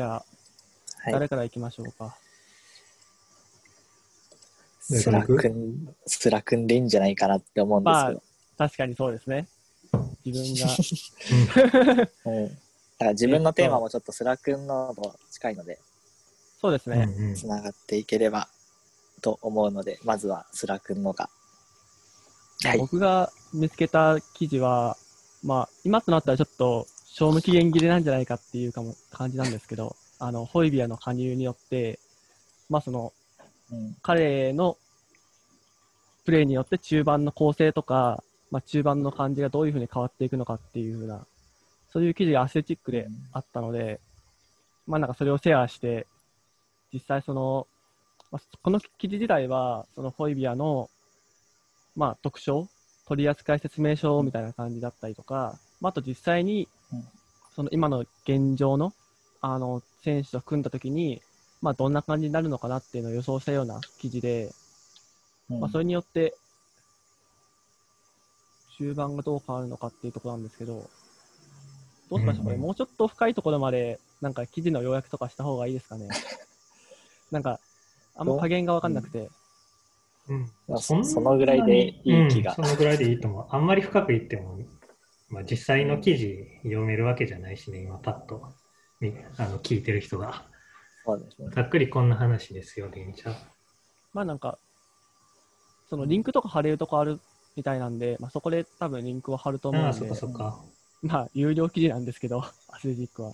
じゃあ、はい。誰から行きましょうか？スラく？ん、スラくんでいいんじゃないかなって思うんですけど。確かにそうですね。自分が、うん。だから自分のテーマもちょっとスラくんのと近いので、そうですね。つながっていければと思うので、まずはスラくんのが。はい。僕が見つけた記事は、まあ、今となったらちょっと、賞味期限切れなんじゃないかっていうかも感じなんですけど、あの、ホイビアの加入によって、まあその、うん。彼のプレーによって中盤の構成とか、まあ、中盤の感じがどういうふうに変わっていくのかっていうふうな、そういう記事がアスレチックであったので、まあなんかそれをシェアして、実際その、まあ、この記事自体は、そのホイビアの、まあ特徴、取扱説明書みたいな感じだったりとか、まあ、あと実際にうん、その今の現状の、あの、選手と組んだときに、まあどんな感じになるのかなっていうのを予想したような記事で、まあ、それによって、中盤がどう変わるのかっていうところなんですけど、どうしましょう、これ、もうちょっと深いところまで、なんか記事の要約とかした方がいいですかね。なんか、あんま加減がわかんなくて、うん。まあそんなにそのぐらいでいい気が。うん。そのぐらいでいいと思う。あんまり深く言っても、まあ、実際の記事読めるわけじゃないしね、今パッとみあの聞いてる人が。そうですね。ざっくりこんな話ですよでいいんちゃうまあなんか、そのリンクとか貼れるとこあるみたいなんで、まあそこで多分リンクを貼ると思うああ、んでそっか、そっか。まあ有料記事なんですけど、アスレチックは。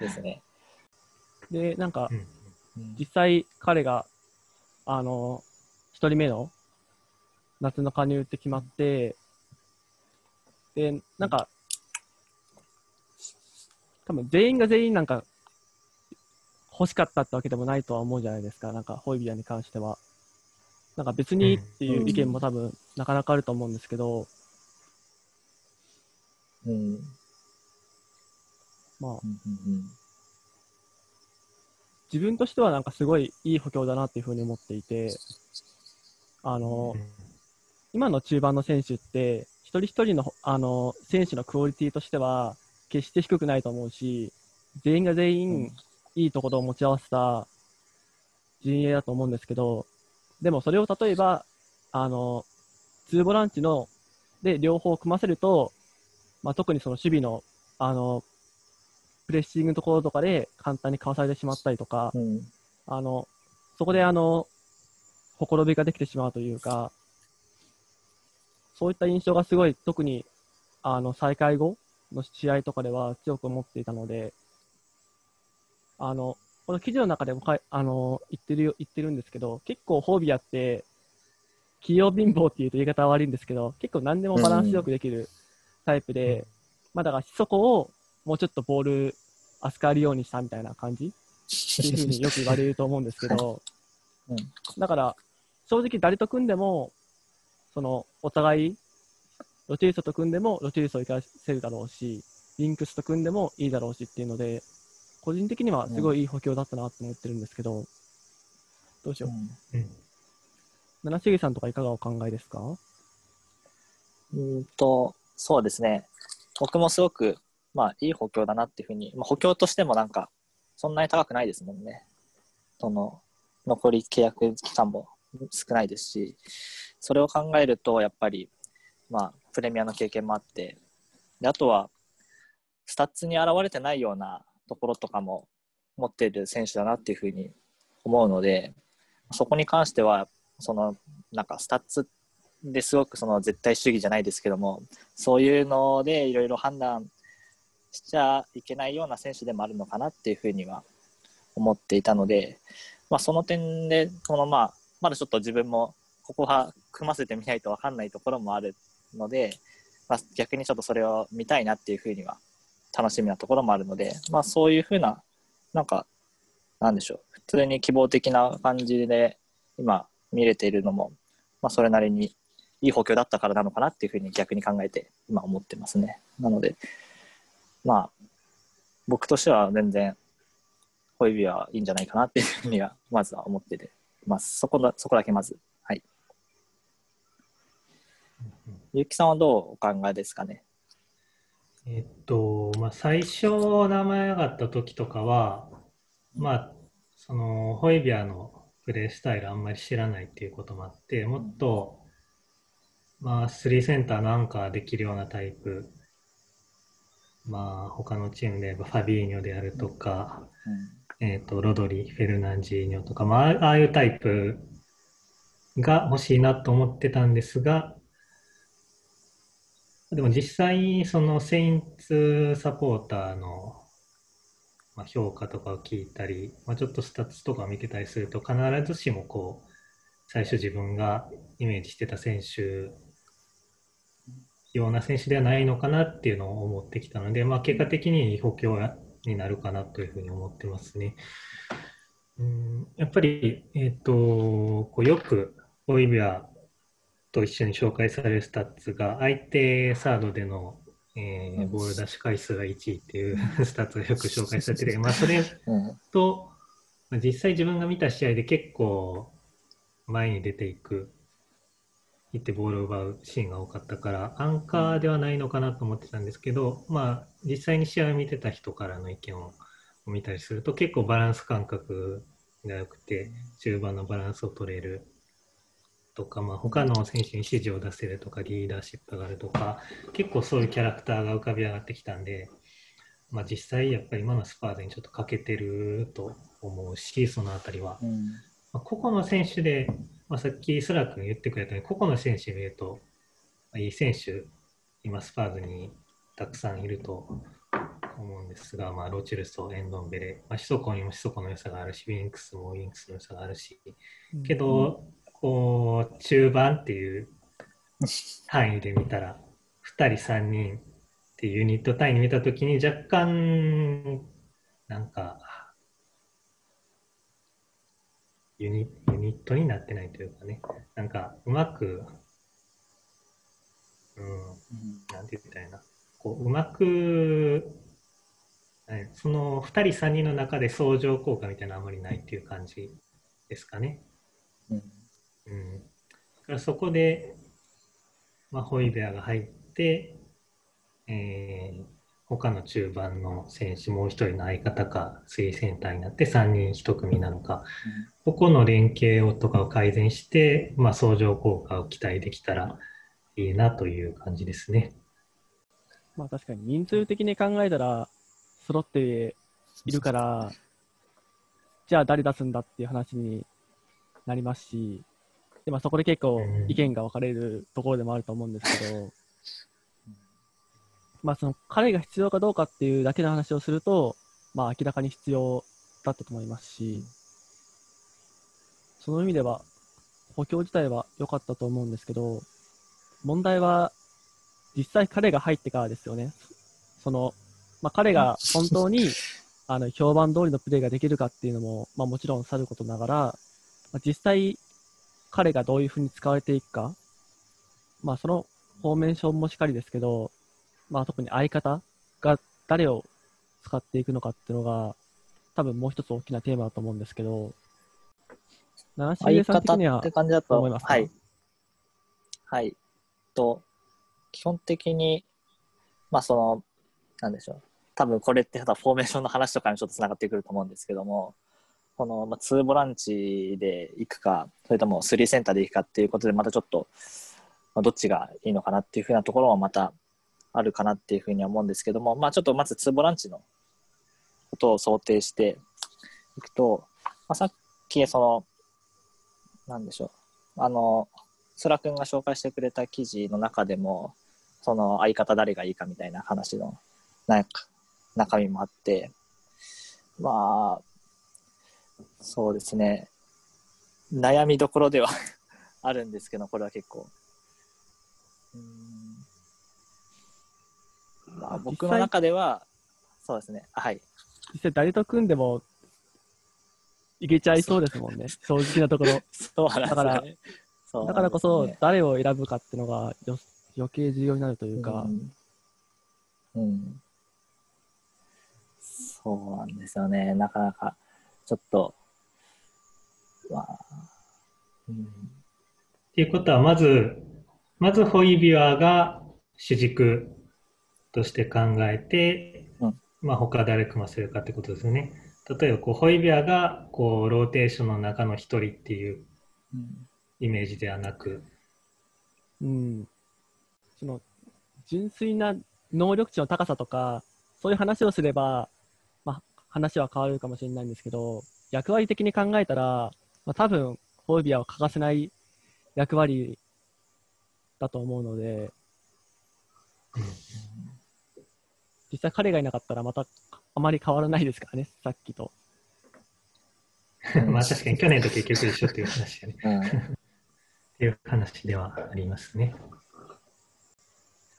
ですね。で、なんかう、んうん実際彼が、あの、一人目の夏の加入って決まって、で、なんか、多分全員が全員なんか、欲しかったってわけでもないとは思うじゃないですか。なんか、ホイビアに関しては。なんか別にっていう意見も多分、なかなかあると思うんですけど、うん。まあ、うんうん自分としてはなんかすごいいい補強だなっていうふうに思っていて、あの、今の中盤の選手って、一人一人のあの選手のクオリティとしては、決して低くないと思うし、全員が全員いいところを持ち合わせた陣営だと思うんですけど、でもそれを例えば、あの、2ボランチの、で、両方組ませると、まあ、特にその守備の、あの、プレッシングのところとかで簡単にかわされてしまったりとか、うん。あの、そこであの、ほころびができてしまうというか、そういった印象がすごい、特に、あの、再開後の試合とかでは強く思っていたので、あの、この記事の中でもかい、あの、言ってるよ、言ってるんですけど、結構ホービアって、器用貧乏っていうと言い方は悪いんですけど、結構何でもバランスよくできるタイプで、うん。まあだからそこをもうちょっとボール扱えるようにしたみたいな感じっていうふうによく言われると思うんですけど、うん。だから、正直誰と組んでも、その、お互い、ロチェリソと組んでも、ロチェリソを生かせるだろうし、リンクスと組んでもいいだろうしっていうので、個人的にはすごいいい補強だったなと思ってるんですけど、どうしよう。うん七重さんとかいかがお考えですか？うんうんと、そうですね。僕もすごく、まあ、いい補強だなっていうふうに、まあ、補強としてもなんか、そんなに高くないですもんね。その、残り契約期間も少ないですし、それを考えると、やっぱり、まあ、プレミアの経験もあって、であとは、スタッツに現れてないようなところとかも持っている選手だなっていうふうに思うので、そこに関しては、その、なんか、スタッツですごくその絶対主義じゃないですけども、そういうのでいろいろ判断しちゃいけないような選手でもあるのかなっていうふうには思っていたので、まあ、その点で、このまあ、まだちょっと自分もここは組ませてみないと分かんないところもあるので、まあ、逆にちょっとそれを見たいなっていうふうには楽しみなところもあるので、まあ、そういうふうな、なんか、なんでしょう、普通に希望的な感じで今見れているのも、まあ、それなりにいい補強だったからなのかなっていうふうに逆に考えて今思ってますね。なので、まあ、僕としては全然、ホイビはいいんじゃないかなっていうふうには、まずは思っててます。そこだ、そこだけまず。はい。ゆうきさんはどうお考えですかね？えっと、まあ、最初名前上がった時とかは、まあ、その、ホイビアのプレースタイルあんまり知らないっていうこともあって、もっと、まあ、3センターのアンカーできるようなタイプ、まあ、他のチームで言えばファビーニョであるとか、うん、えっ、と、ロドリ、フェルナンジーニョとか、まあ、ああいうタイプが欲しいなと思ってたんですが、でも実際、そのセインツサポーターの、評価とかを聞いたり、まあ、ちょっとスタッツとかを見てたりすると必ずしもこう最初自分がイメージしてた選手ような選手ではないのかなっていうのを思ってきたので、まあ、結果的に補強になるかなというふうに思ってますね。うんやっぱり、えーと、こうよくホイビアと一緒に紹介されるスタッツが相手サードでのえー、ボール出し回数が1位っていう スタッツがよく紹介されてて、まあ、それと、まあ、実際自分が見た試合で結構前に出ていく、行ってボールを奪うシーンが多かったから、アンカーではないのかなと思ってたんですけど、まあ、実際に試合を見てた人からの意見を見たりすると、結構バランス感覚が良くて、中盤のバランスを取れるとか、まあ、他の選手に指示を出せるとか、リーダーシップがあるとか、結構そういうキャラクターが浮かび上がってきたんで、まあ、実際やっぱり今のスパーズにちょっと欠けてると思うし、そのあたりは。うん、まあ、個々の選手で、まあ、さっきスラ君言ってくれたように、個々の選手見ると、まあ、いい選手、今スパーズにたくさんいると思うんですが、まあ、ロチルソ、エンドンベレ、まあ、シソコにもシソコの良さがあるし、ウィンクスもウィンクスの良さがあるし、けど、こう、中盤っていう単位で見たら、2人、3人っていうユニット単位で見たときに若干、なんか、ユニユニットになってないというかね、なんかうまく、うん、なんて言ったらいいな、こううまく、その2人、3人の中で相乗効果みたいなのあまりないっていう感じですかね。うん。うん、そこで、まあ、ホイベアが入って、えー、他の中盤の選手、もう一人の相方か、3センターになって3人1組なのか、うん、ここの連携をとかを改善して、まあ、相乗効果を期待できたらいいなという感じですね。まあ確かに人数的に考えたら、揃っているから、じゃあ誰出すんだっていう話になりますし、でまあ、そこで結構意見が分かれるところでもあると思うんですけど、まあ、その彼が必要かどうかっていうだけの話をすると、まあ、明らかに必要だったと思いますし、その意味では、補強自体は良かったと思うんですけど、問題は、実際彼が入ってからですよね。その、まあ、彼が本当に、あの、評判通りのプレーができるかっていうのも、まあ、もちろんさることながら、まあ、実際、彼がどういうふうに使われていくか、まあ、そのフォーメーションもしっかりですけど、まあ、特に相方が誰を使っていくのかっていうのが、多分もう一つ大きなテーマだと思うんですけど、七重さん的にはって感じだと思いますはい。はい。と、基本的に、まあその、なんでしょう。多分これってフォーメーションの話とかにちょっとつながってくると思うんですけども、この、まあ、2ボランチで行くか、それとも3センターで行くかっていうことで、またちょっと、まあ、どっちがいいのかなっていうふうなところもまたあるかなっていうふうには思うんですけども、まあ、ちょっとまず2ボランチのことを想定していくと、まあ、さっきその、なんでしょう、あの、そらくんが紹介してくれた記事の中でも、その相方誰がいいかみたいな話の中身もあって、まあ、そうですね。悩みどころでは あるんですけど、これは結構。うんまあ、僕の中では、そうですね。はい。実際誰と組んでもいけちゃいそうですもんね。正直なところ。そうなんですね。だから、ね、だからこそ誰を選ぶかっていうのがよ余計重要になるというか。うん、うん。そうなんですよね。なかなか、ちょっと、まあ、うん。っていうことは、まず、まずホイビュアが主軸として考えて、うんまあ他誰組ませるかってことですよね。例えばこうホイビアがこうローテーションの中の一人っていううんイメージではなく、うん。その、純粋な能力値の高さとか、そういう話をすれば、まあ、話は変わるかもしれないんですけど、役割的に考えたら、まあ、多分、ホイビアは欠かせない役割だと思うので、実際彼がいなかったらまたあまり変わらないですからね、さっきと。まあ確かに去年と結局一緒っていう話やね。うんっていう話ではありますね。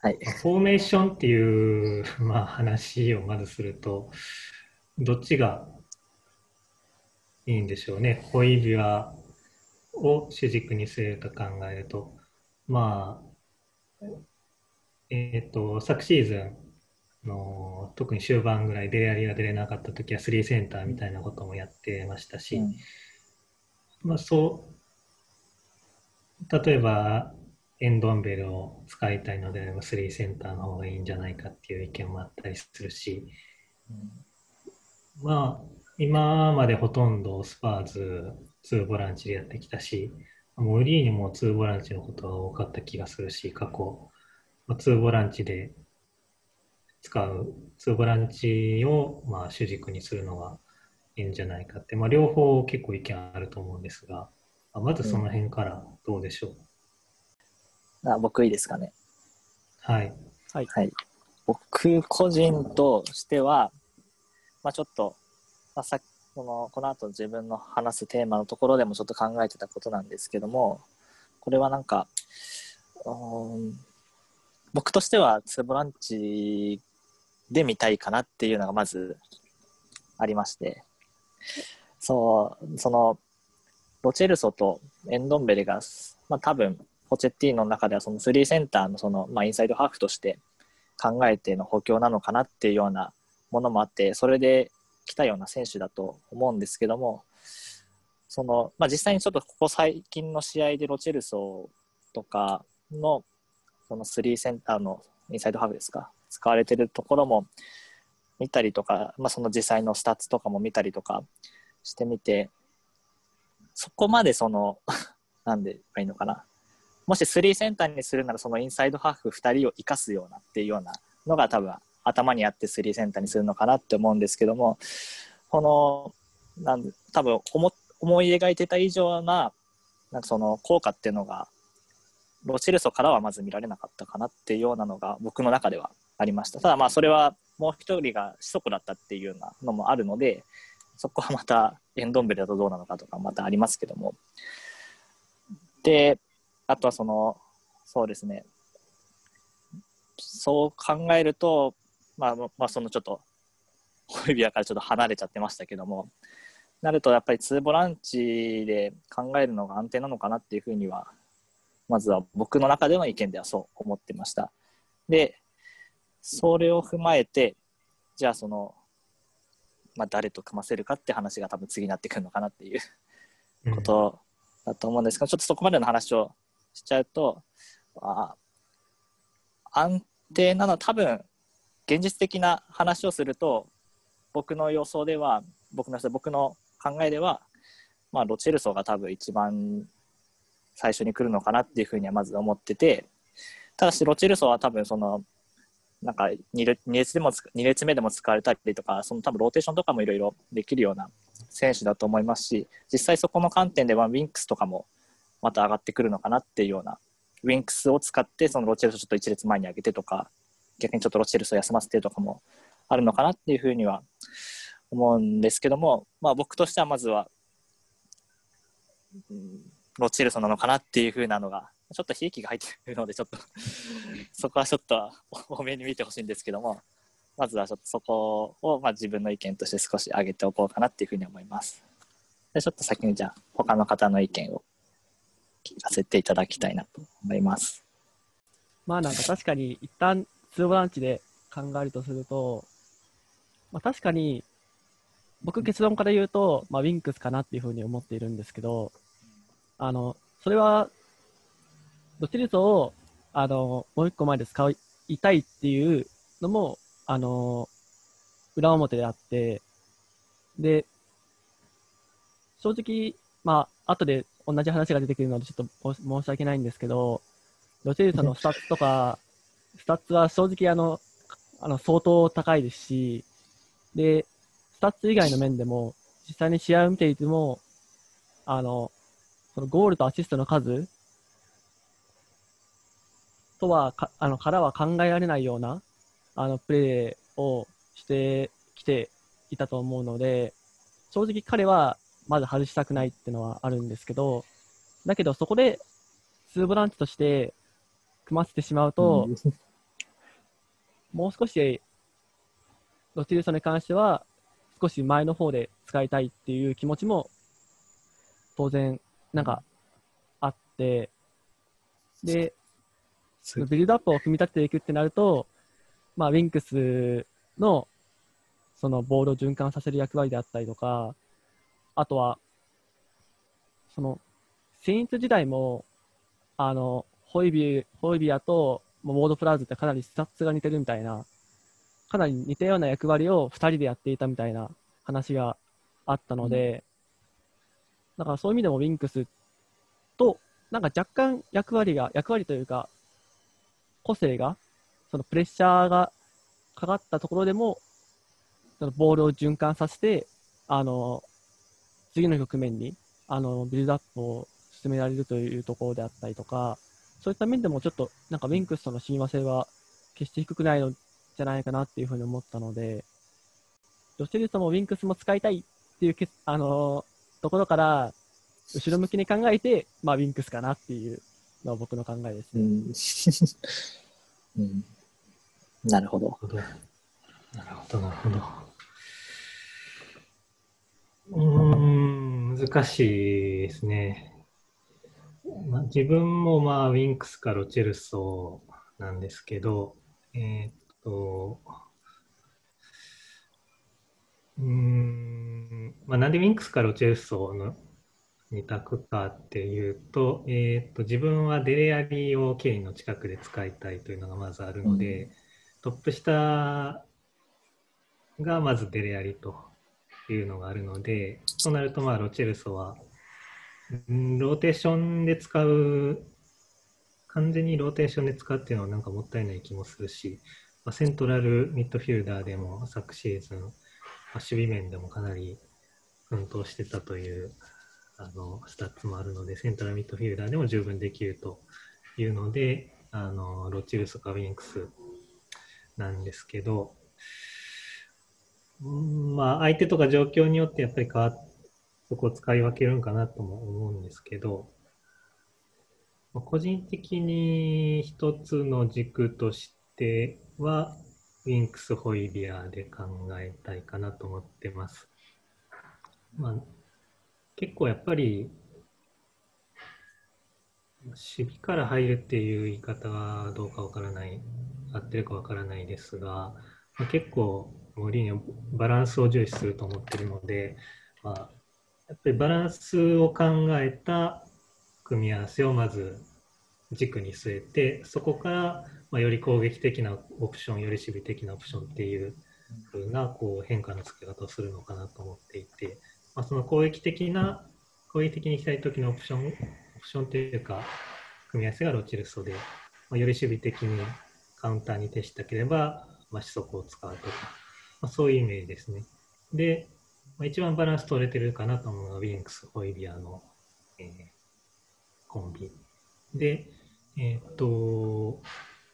はい。フォーメーションっていう、まあ、話をまずすると、どっちがいいんでしょうね。ホイビアを主軸にすると考えると、まあ、えっ、と、昨シーズンの特に終盤ぐらいデレアリが出れなかった時はスリーセンターみたいなこともやってましたし、うん。まあ、そう、例えば、エンドンベルを使いたいのであれば、スリーセンターの方がいいんじゃないかっていう意見もあったりするし、まあ、今までほとんどスパーズ2ボランチでやってきたし、モーリーニも2ボランチのことが多かった気がするし、過去、まあ、2ボランチで使う、2ボランチをまあ主軸にするのがいいんじゃないかって、まあ、両方結構意見あると思うんですが、まあまずその辺からどうでしょう？あ僕いいですかね。はい。はい。僕個人としては、まあちょっと、まあ、さこのこの後自分の話すテーマのところでもちょっと考えてたことなんですけども、これはなんか、うん僕としてはツーボランチで見たいかなっていうのがまずありまして、そう、その、ロチェルソとエンドンベレが、まあ多分、ポチェッティーノの中ではそのスリーセンターのその、まあ、インサイドハーフとして考えての補強なのかなっていうようなものもあってそれで来たような選手だと思うんですけどもその、まあ、実際にちょっとここ最近の試合でロチェルソーとかのそのスリーセンターのインサイドハーフですか使われてるところも見たりとか、まあ、その実際のスタッツとかも見たりとかしてみてそこまでその なんでいいのかな。もしスリーセンターにするならそのインサイドハーフ2人を生かすようなっていうようなのが多分頭にあってスリーセンターにするのかなって思うんですけどもこのなん多分思思い描いてた以上ななんかその効果っていうのがロチェルソからはまず見られなかったかなっていうようなのが僕の中ではありました。ただまあそれはもう一人が子息だったっていうようなのもあるのでそこはまたエンドンベルだとどうなのかとかまたありますけども。であとはそのそうですね。そう考えるとまあ、まあ、そのちょっとホイビアからちょっと離れちゃってましたけどもなるとやっぱりツーボランチで考えるのが安定なのかなっていうふうにはまずは僕の中での意見ではそう思ってました。でそれを踏まえてじゃあその、まあ、誰と組ませるかって話が多分次になってくるのかなっていううん。ことだと思うんですけど、ちょっとそこまでの話をしちゃうと、あ安定なのは多分、現実的な話をすると、僕の予想では、僕の僕の考えでは、まあ、ロチェルソが多分一番最初に来るのかなっていうふうにはまず思ってて、ただし、ロチェルソは多分その、なんか 2, 列二列でもつ二列目でも使われたりとか、その多分ローテーションとかもいろいろできるような選手だと思いますし、実際そこの観点ではウィンクスとかもまた上がってくるのかなっていうような、ウィンクスを使ってそのロチェルソちょっと一列前に上げてとか、逆にちょっとロチェルソを休ませてとかもあるのかなっていうふうには思うんですけども、まあ僕としてはまずは、うんロチェルソなのかなっていうふうなのが、ちょっと悲劇が入ってるので、ちょっと そこはちょっと多めに見てほしいんですけども、まずはちょっとそこを、まあ、自分の意見として少し上げておこうかなっていうふうに思います。でちょっと先にじゃあ他の方の意見を聞かせていただきたいなと思います。まあなんか確かに一旦ツーボランチで考えるとすると、まあ確かに僕結論から言うと、まあウィンクスかなっていうふうに思っているんですけど、あの、それは、ロチェルソを、あの、もう一個前で使いたいっていうのも、あの、裏表であって、で、正直、まあ、後で同じ話が出てくるので、ちょっと申し訳ないんですけど、ロチェルソのスタッツとか、スタッツは正直あの、あの相当高いですし、で、スタッツ以外の面でも、実際に試合を見ていても、あの、そのゴールとアシストの数とはか、あの、からは考えられないような、あの、プレーをしてきていたと思うので、正直彼はまず外したくないっていうのはあるんですけど、だけどそこで、ツーボランチとして組ませてしまうと、もう少し、ロチルソに関しては、少し前の方で使いたいっていう気持ちも、当然、なんか、あって、で、すビルドアップを組み立てていくってなると、まあ、ウィンクスの、そのボールを循環させる役割であったりとか、あとは、その、セインツ時代も、あの、ホイビ、ホイビアとウォードプラウズってかなりスタッツが似てるみたいな、かなり似たような役割を二人でやっていたみたいな話があったので、だからそういう意味でもウィンクスと、なんか若干役割が、役割というか、個性が、そのプレッシャーがかかったところでも、そのボールを循環させて、あの、次の局面に、あの、ビルドアップを進められるというところであったりとか、そういった面でもちょっと、なんかウィンクスとの親和性は決して低くないのじゃないかなっていうふうに思ったので、ロシェルソもウィンクスも使いたいっていうけ、あのところから、後ろ向きに考えて、まあ、ウィンクスかなっていうのは僕の考えですね。うん。うん。なるほど。なるほど。なるほど、なるほど。うーん、難しいですね。まあ、自分もまあ、ウィンクスかロチェルソなんですけど、えーっと、うーん、まあ、なんでウィンクスかロチェルソの二択かっていうと、えーっと、自分はデレアリをケインの近くで使いたいというのがまずあるので、トップ下がまずデレアリというのがあるので、となると、まあ、ロチェルソは、んローテーションで使う、完全にローテーションで使うっていうのはなんかもったいない気もするし、まあ、セントラルミッドフィルダーでも昨シーズン、まあ、守備面でもかなり奮闘してたというあのスタッツもあるので、セントラルミッドフィルダーでも十分できるというので、あのロチェルソかウィンクスなんですけど、まあ、相手とか状況によってやっぱり変わってそこを使い分けるんかなとも思うんですけど、まあ個人的に一つの軸としては、ウィンクス・ホイビアで考えたいかなと思ってます。まあ、結構やっぱり、守備から入るっていう言い方はどうかわからない、合ってるかわからないですが、まあ、結構、モーリーニョバランスを重視すると思ってるので、まあ、やっぱりバランスを考えた組み合わせをまず軸に据えて、そこから、まあ、より攻撃的なオプション、より守備的なオプションっていう風なこう変化のつけ方をするのかなと思っていて、まあ、その攻撃的な、攻撃的にしたい時のオプション、オプションというか、組み合わせがロチルソで、まあ、より守備的にカウンターに徹したければ、まあ、四足を使うとか、まあ、そういうイメージですね。で、まあ、一番バランス取れてるかなと思うのが、ウィンクス、ホイビアの、えーコンビ。で、えーっと、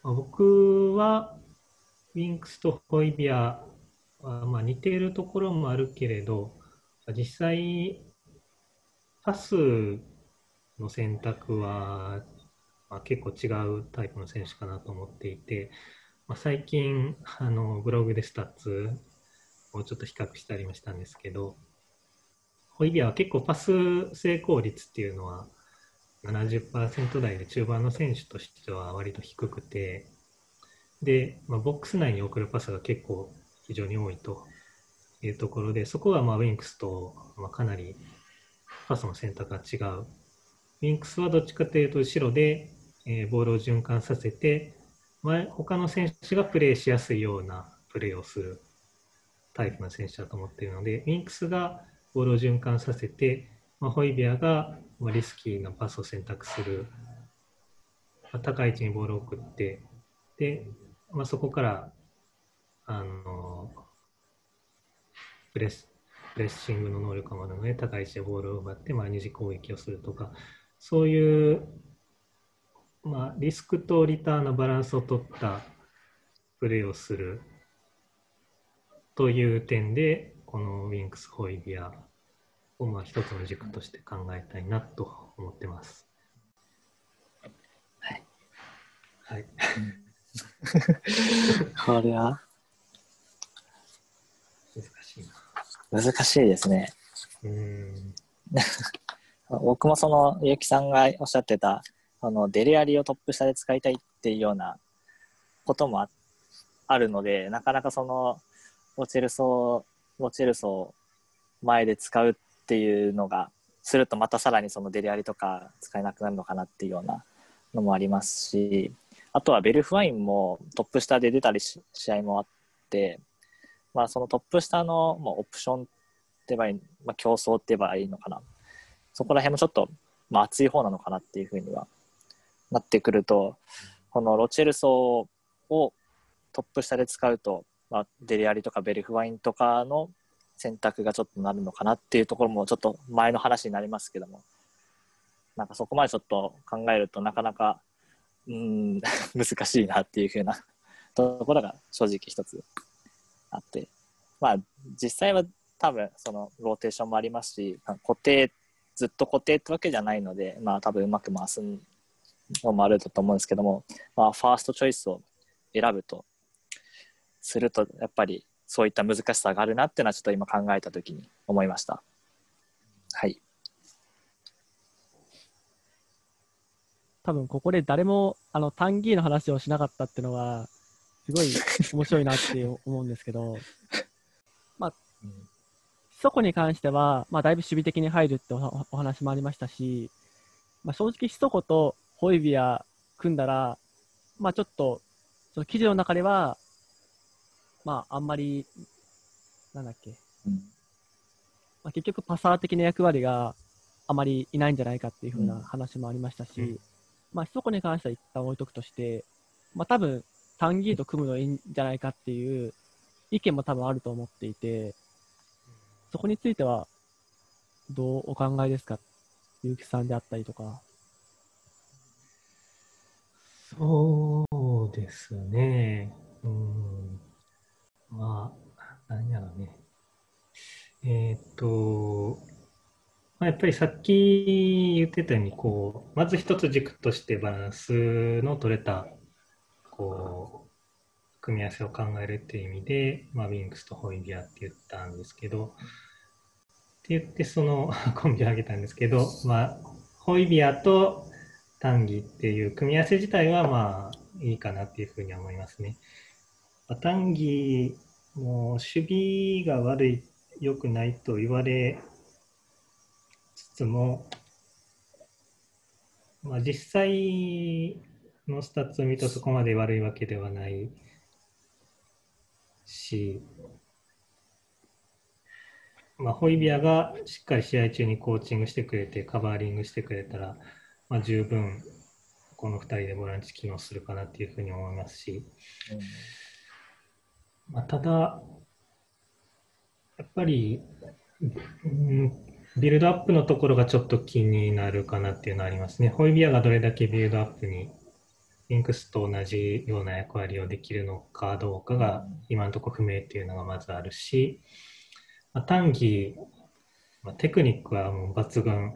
まあ僕は、ウィンクスとホイビアは、まあ、似ているところもあるけれど、実際、パスの選択は、まあ、結構違うタイプの選手かなと思っていて、まあ、最近あのブログでスタッツをちょっと比較したりもしたんですけどホイビアは結構パス成功率っていうのは70%台で中盤の選手としては割と低くてで、まあ、ボックス内に送るパスが結構非常に多いというところでそこはまあウィンクスとまかなりパスの選択が違う。ウィンクスはどっちかというと後ろで、えボールを循環させて前他の選手がプレーしやすいようなプレーをする。タイプの選手だと思っているので、ウィンクスがボールを循環させて、まあ、ホイビアがリスキーなパスを選択する、まあ、高い位置にボールを送って、で、まあ、そこからあのプレスプレッシングの能力がまだので、高い位置でボールを奪って、まあ、二次攻撃をするとか、そういう、まあ、リスクとリターンのバランスを取ったプレーをする。という点で、このウィンクス・ホイビアをまあ一つの軸として考えたいなと思ってます。はい。はい。これは？難しいな。難しいですね。うん 僕もその、ゆうきさんがおっしゃってた、あの、デレアリをトップ下で使いたいっていうようなこともあるので、なかなかその、ロチェルソロチェルソ前で使うっていうのがするとまたさらにそのデリアリとか使えなくなるのかなっていうようなのもありますしあとはベルフワインもトップ下で出たりし試合もあって、まあ、そのトップ下の、まあ、オプションって言えばいい、まあ、競争って言えばいいのかな。そこら辺もちょっと、まあ、熱い方なのかなっていうふうにはなってくるとこのロチェルソをトップ下で使うとまあ、デリアリとかベルフワインとかの選択がちょっとなるのかなっていうところもちょっと前の話になりますけども。なんかそこまでちょっと考えるとなかなかうん難しいなっていうふうなところが正直一つあって。まあ実際は多分そのローテーションもありますし固定ずっと固定ってわけじゃないのでまあ多分うまく回すのもあると思うんですけども、まあ、ファーストチョイスを選ぶとするとやっぱりそういった難しさがあるなっていうのはちょっと今考えた時に思いました。はい。多分ここで誰もあの単義の話をしなかったっていうのはすごい面白いなって思うんですけど、まあ、そこに関しては、まあ、だいぶ守備的に入るってお話もありましたし、まあ、正直、シソコとホイビア組んだら、まあ、ちょっと、その記事の中では、まあ、あんまり、なんだっけ、うん、まあ、結局パサー的な役割があまりいないんじゃないかっていうふうな話もありましたし、うん、まあ、そこに関しては一旦置いとくとして、まあ、多分、タンギーと組むのいいんじゃないかっていう意見も多分あると思っていて、そこについては、どうお考えですか結城さんであったりとか。そうですね。うんまあ、何やろうね。えー、っと、まあ、やっぱりさっき言ってたように、こう、まず一つ軸としてバランスの取れた、こう、組み合わせを考えるっていう意味で、まあ、ウィンクスとホイビアって言ったんですけど、って言ってその コンビを挙げたんですけど、まあ、ホイビアとタンギっていう組み合わせ自体はまあいいかなっていうふうに思いますね。単義も守備が悪い、良くないと言われつつも、まあ、実際のスタッツを見るとそこまで悪いわけではないし、まあ、ホイビアがしっかり試合中にコーチングしてくれて、カバーリングしてくれたら、まあ、十分この2人でボランチ機能するかなっていうふうに思いますし、うん。まあ、ただ、やっぱり、うん、ビルドアップのところがちょっと気になるかなっていうのはありますね。ホイビアがどれだけビルドアップにリンクスと同じような役割をできるのかどうかが今のところ不明っていうのがまずあるし、まあ、単義、まあ、テクニックはもう抜群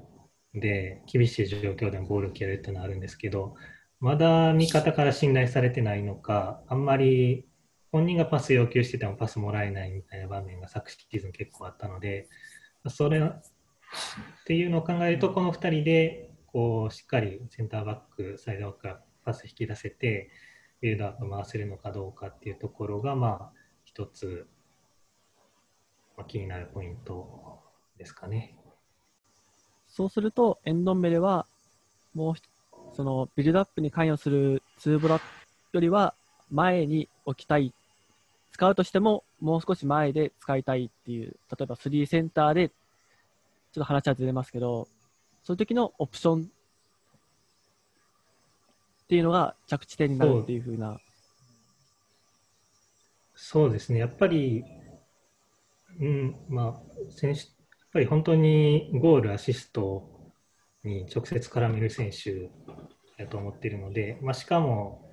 で厳しい状況でもボールを蹴るっていうのはあるんですけど、まだ味方から信頼されてないのか、あんまり本人がパス要求しててもパスもらえないみたいな場面が昨シーズン結構あったので、それっていうのを考えると、この2人でこうしっかりセンターバック、サイドバックがパス引き出せて、ビルドアップ回せるのかどうかっていうところが、まあ、一つ、まあ、気になるポイントですかね。そうすると、エンドンベレは、もう、そのビルドアップに関与する2ブロッよりは前に置きたい。使うとしても、もう少し前で使いたいっていう、例えば3センターで、ちょっと話はずれますけど、そういう時のオプションっていうのが着地点になるっていうふうな。そうですね、やっぱり、うん、まあ、選手、やっぱり本当にゴール、アシストに直接絡める選手だと思っているので、まあ、しかも、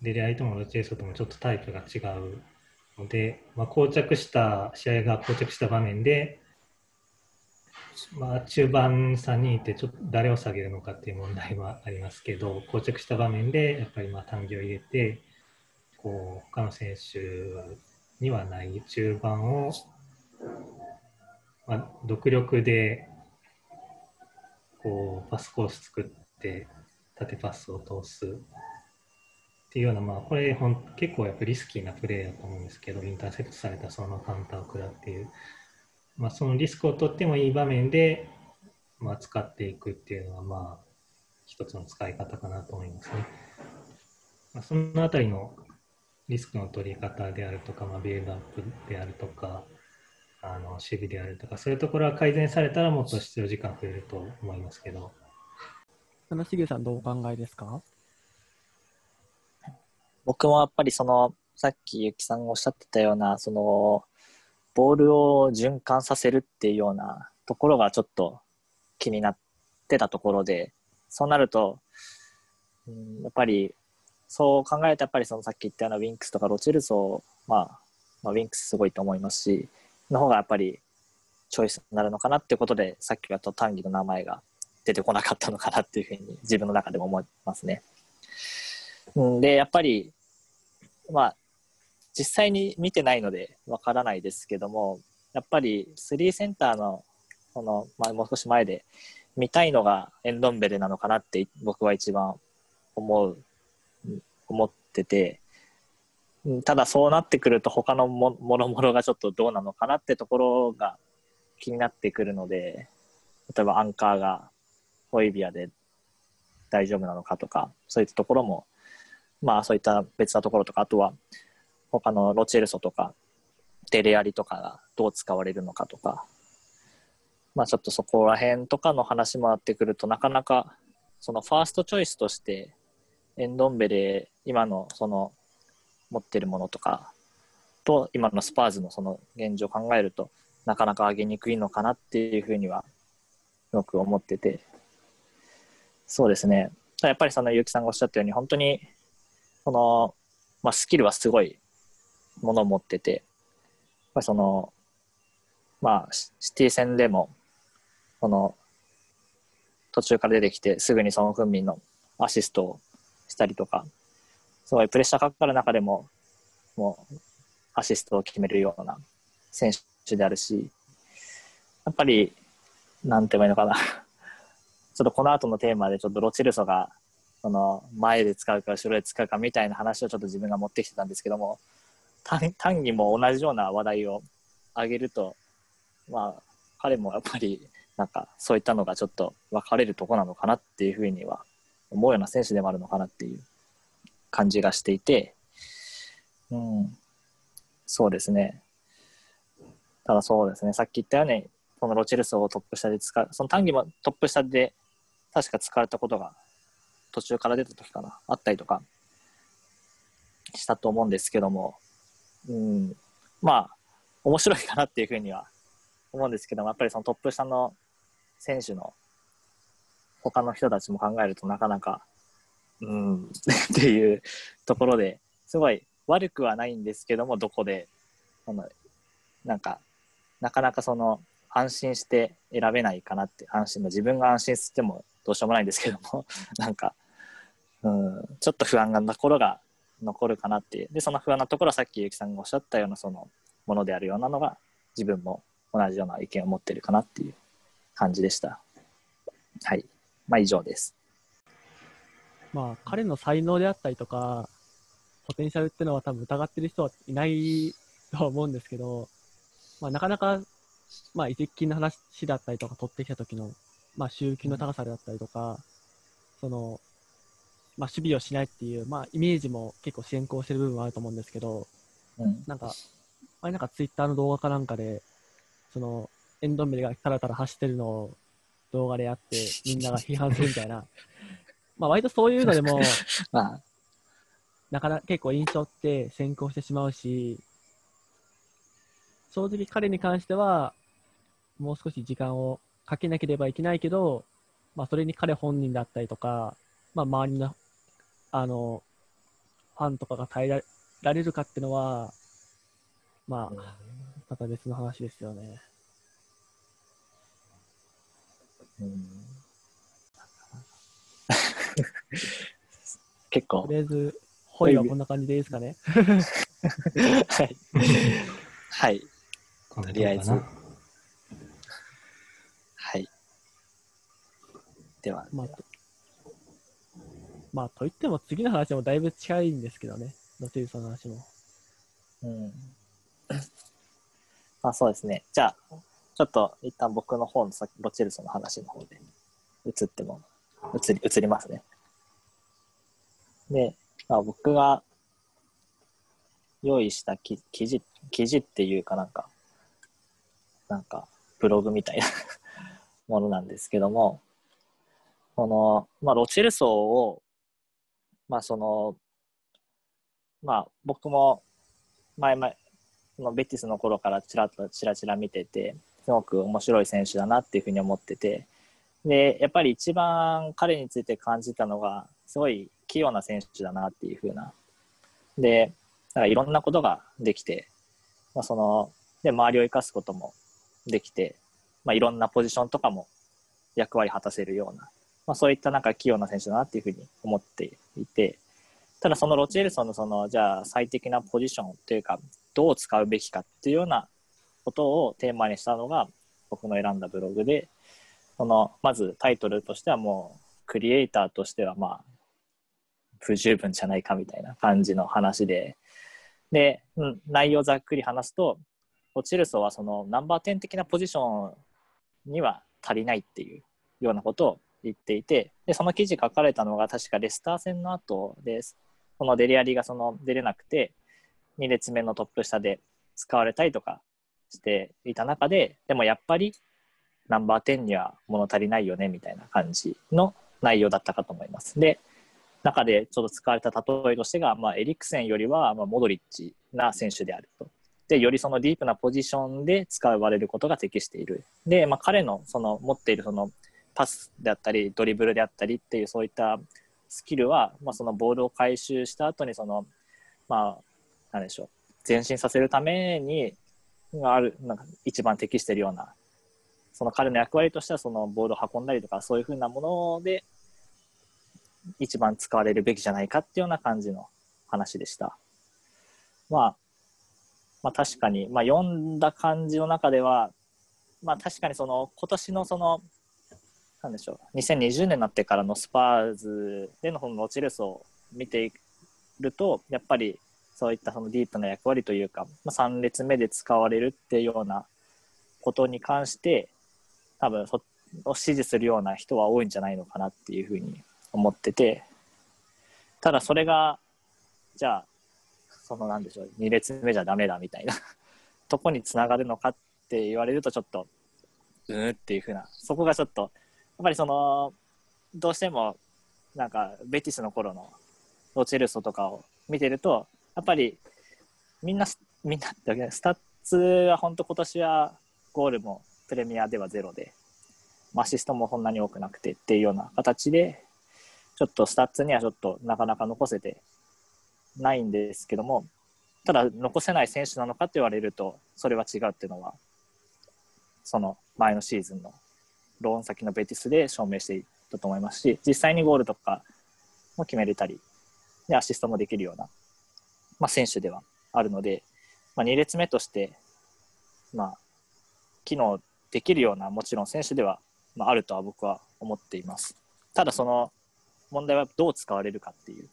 デリアイともロチェイソともちょっとタイプが違うので、まあ、膠着した試合が膠着した場面で、まあ、中盤3人いてちょっと誰を下げるのかっていう問題はありますけど膠着した場面でやっぱりまあ単義を入れてこう他の選手にはない中盤を、まあ、独力でこうパスコース作って縦パスを通す。っていうような、まあ、これほん結構やっぱリスキーなプレーだと思うんですけどインターセプトされたそのカウンターを食らうっていう。まあ、そのリスクを取ってもいい場面で、まあ、使っていくっていうのは、まあ、一つの使い方かなと思いますね。まあ、そのあたりのリスクの取り方であるとか、まあ、ビルドアップであるとか、あの守備であるとか、そういうところは改善されたらもっと必要時間増えると思いますけど。七重さん、どうお考えですか？僕もやっぱりその、さっきゆきさんがおっしゃってたような、その、ボールを循環させるっていうようなところがちょっと気になってたところで、そうなると、うん、やっぱり、そう考えると、やっぱりそのさっき言ったようなウィンクスとかロチェルソーまあ、まあ、ウィンクスすごいと思いますし、の方がやっぱりチョイスになるのかなっていうことで、さっきはと単義の名前が出てこなかったのかなっていうふうに自分の中でも思いますね。うん、で、やっぱり、まあ、実際に見てないのでわからないですけども、やっぱり3センターのこの、まあ、もう少し前で見たいのがエンドンベレなのかなって僕は一番思う、思ってて、ただそうなってくると他のももろもろがちょっとどうなのかなってところが気になってくるので、例えばアンカーがホイビアで大丈夫なのかとか、そういったところも、まあそういった別なところとか、あとは他のロチェルソとかデレアリとかがどう使われるのかとか、まあ、ちょっとそこら辺とかの話もあってくるとなかなかそのファーストチョイスとしてエンドンベレ今のその持ってるものとかと今のスパーズのその現状を考えるとなかなか上げにくいのかなっていうふうにはよく思ってて。そうですね。やっぱりその結城さんがおっしゃったように本当にその、まあ、スキルはすごいものを持ってて、まあ、その、まあ、シティ戦でも、この、途中から出てきて、すぐにそのンミンのアシストをしたりとか、すごいプレッシャーかかる中でも、もう、アシストを決めるような選手であるし、やっぱり、なんて言えばいいのかな。ちょっとこの後のテーマで、ちょっとロチルソが、その、前で使うか後ろで使うかみたいな話をちょっと自分が持ってきてたんですけども、単にも同じような話題を挙げると、まあ、彼もやっぱり、なんか、そういったのがちょっと分かれるとこなのかなっていうふうには思うような選手でもあるのかなっていう感じがしていて、うん、そうですね。ただそうですね、さっき言ったように、このロチェルソをトップ下で使う、その単義もトップ下で確か使われたことが途中から出た時かな、あったりとか。したと思うんですけども、うん、まあ、面白いかなっていうふうには思うんですけども、やっぱりそのトップ下の選手の他の人たちも考えるとなかなか、うん、っていうところですごい悪くはないんですけども、どこで、そのなんか、なかなかその安心して選べないかなって、安心自分が安心してもどうしようもないんですけども、なんか、うん、ちょっと不安なところが残るかなっていう。でその不安なところはさっきゆきさんがおっしゃったようなそのものであるようなのが自分も同じような意見を持ってるかなっていう感じでした。はい。まあ以上です。まあ彼の才能であったりとかポテンシャルっていうのは多分疑ってる人はいないとは思うんですけど、まあ、なかなか、まあ、移籍金の話だったりとか取ってきた時の、まあ、収益の高さであったりとか、その、まあ、守備をしないっていう、まあ、イメージも結構先行してる部分はあると思うんですけど、うん。なんか、あれなんかツイッターの動画かなんかで、その、エンドンベルがタラタラ走ってるのを動画でやって、みんなが批判するみたいな。まあ割とそういうのでも、まあ、なかなか結構印象って先行してしまうし、正直彼に関しては、もう少し時間をかけなければいけないけど、まあそれに彼本人だったりとか、まあ周りの、あの、ファンとかが耐えらられるかっていうのは、まあ、また別の話ですよね。うん、結構と、りあえず、ホイはこんな感じでいいですかね。はい。はい。とりあえずとこかなはい。では、まあ、とまあ、といっても次の話もだいぶ近いんですけどね。ロテルソンの話も。うん。まあそうですね。じゃあ、ちょっと一旦僕の方のさっきロチェルソンの話の方で移っても、移り、移りますね。で、まあ僕が用意した記記事、記事っていうかなんか、なんか、ブログみたいな ものなんですけども、この、まあロチェルソンを、まあその、まあ僕も前々、のベティスの頃からちらっとちらちら見てて、すごく面白い選手だなっていうふうに思ってて、で、やっぱり一番彼について感じたのが、すごい器用な選手だなっていうふうな。で、なんかいろんなことができて、まあ、その、で、周りを生かすこともできて、まあ、いろんなポジションとかも役割果たせるような、まあ、そういったなんか器用な選手だなっていうふうに思っていて、ただそのロチエルソンのその、じゃあ最適なポジションというか、どう使うべきかっていうようなことをテーマにしたのが僕の選んだブログで、その、まずタイトルとしてはもう、クリエイターとしてはまあ、不十分じゃないかみたいな感じの話で、で、うん、内容ざっくり話すと、ロチェルソンはそのナンバー10的なポジションには足りないっていうようなことを言っていて、で、その記事書かれたのが確かレスター戦の後です。このデリアリがその出れなくて、2列目のトップ下で使われたりとかしていた中で、でもやっぱりナンバー10には物足りないよねみたいな感じの内容だったかと思います。で、中でちょっと使われた例えとしてが、まあ、エリクセンよりは、まあ、モドリッチな選手であると。で、よりそのディープなポジションで使われることが適している。で、まあ、彼のその持っているそのパスであったり、ドリブルであったりっていうそういったスキルは、まあ、そのボールを回収した後にその、まあ、なんでしょう、前進させるために、ある、なんか一番適しているような、その彼の役割としてはそのボールを運んだりとか、そういうふうなもので、一番使われるべきじゃないかっていうような感じの話でした。まあ、まあ確かに、まあ読んだ感じの中では、まあ確かにその今年のその、なんでしょう、2020年になってからのスパーズでのこのロチルスを見ていると、やっぱりそういったそのディープな役割というか、まあ、3列目で使われるっていうようなことに関して、多分そを支持するような人は多いんじゃないのかなっていうふうに思ってて、ただそれが、じゃあ、そのなんでしょう、2列目じゃダメだみたいな とこにつながるのかって言われるとちょっと、うんっていうふうな、そこがちょっと、やっぱりその、どうしても、なんか、ベティスの頃のロチェルソとかを見てると、やっぱり、みんな、みんなだけスタッツは本当今年はゴールもプレミアではゼロで、アシストもそんなに多くなくてっていうような形で、ちょっとスタッツにはちょっとなかなか残せてないんですけども、ただ残せない選手なのかって言われると、それは違うっていうのは、その前のシーズンのローン先のベティスで証明していたと思いますし、実際にゴールとかも決めれたり、でアシストもできるような、まあ、選手ではあるので、まあ、2列目として、まあ、機能できるようなもちろん選手では、まあ、あるとは僕は思っています。ただその問題はどう使われるかっていう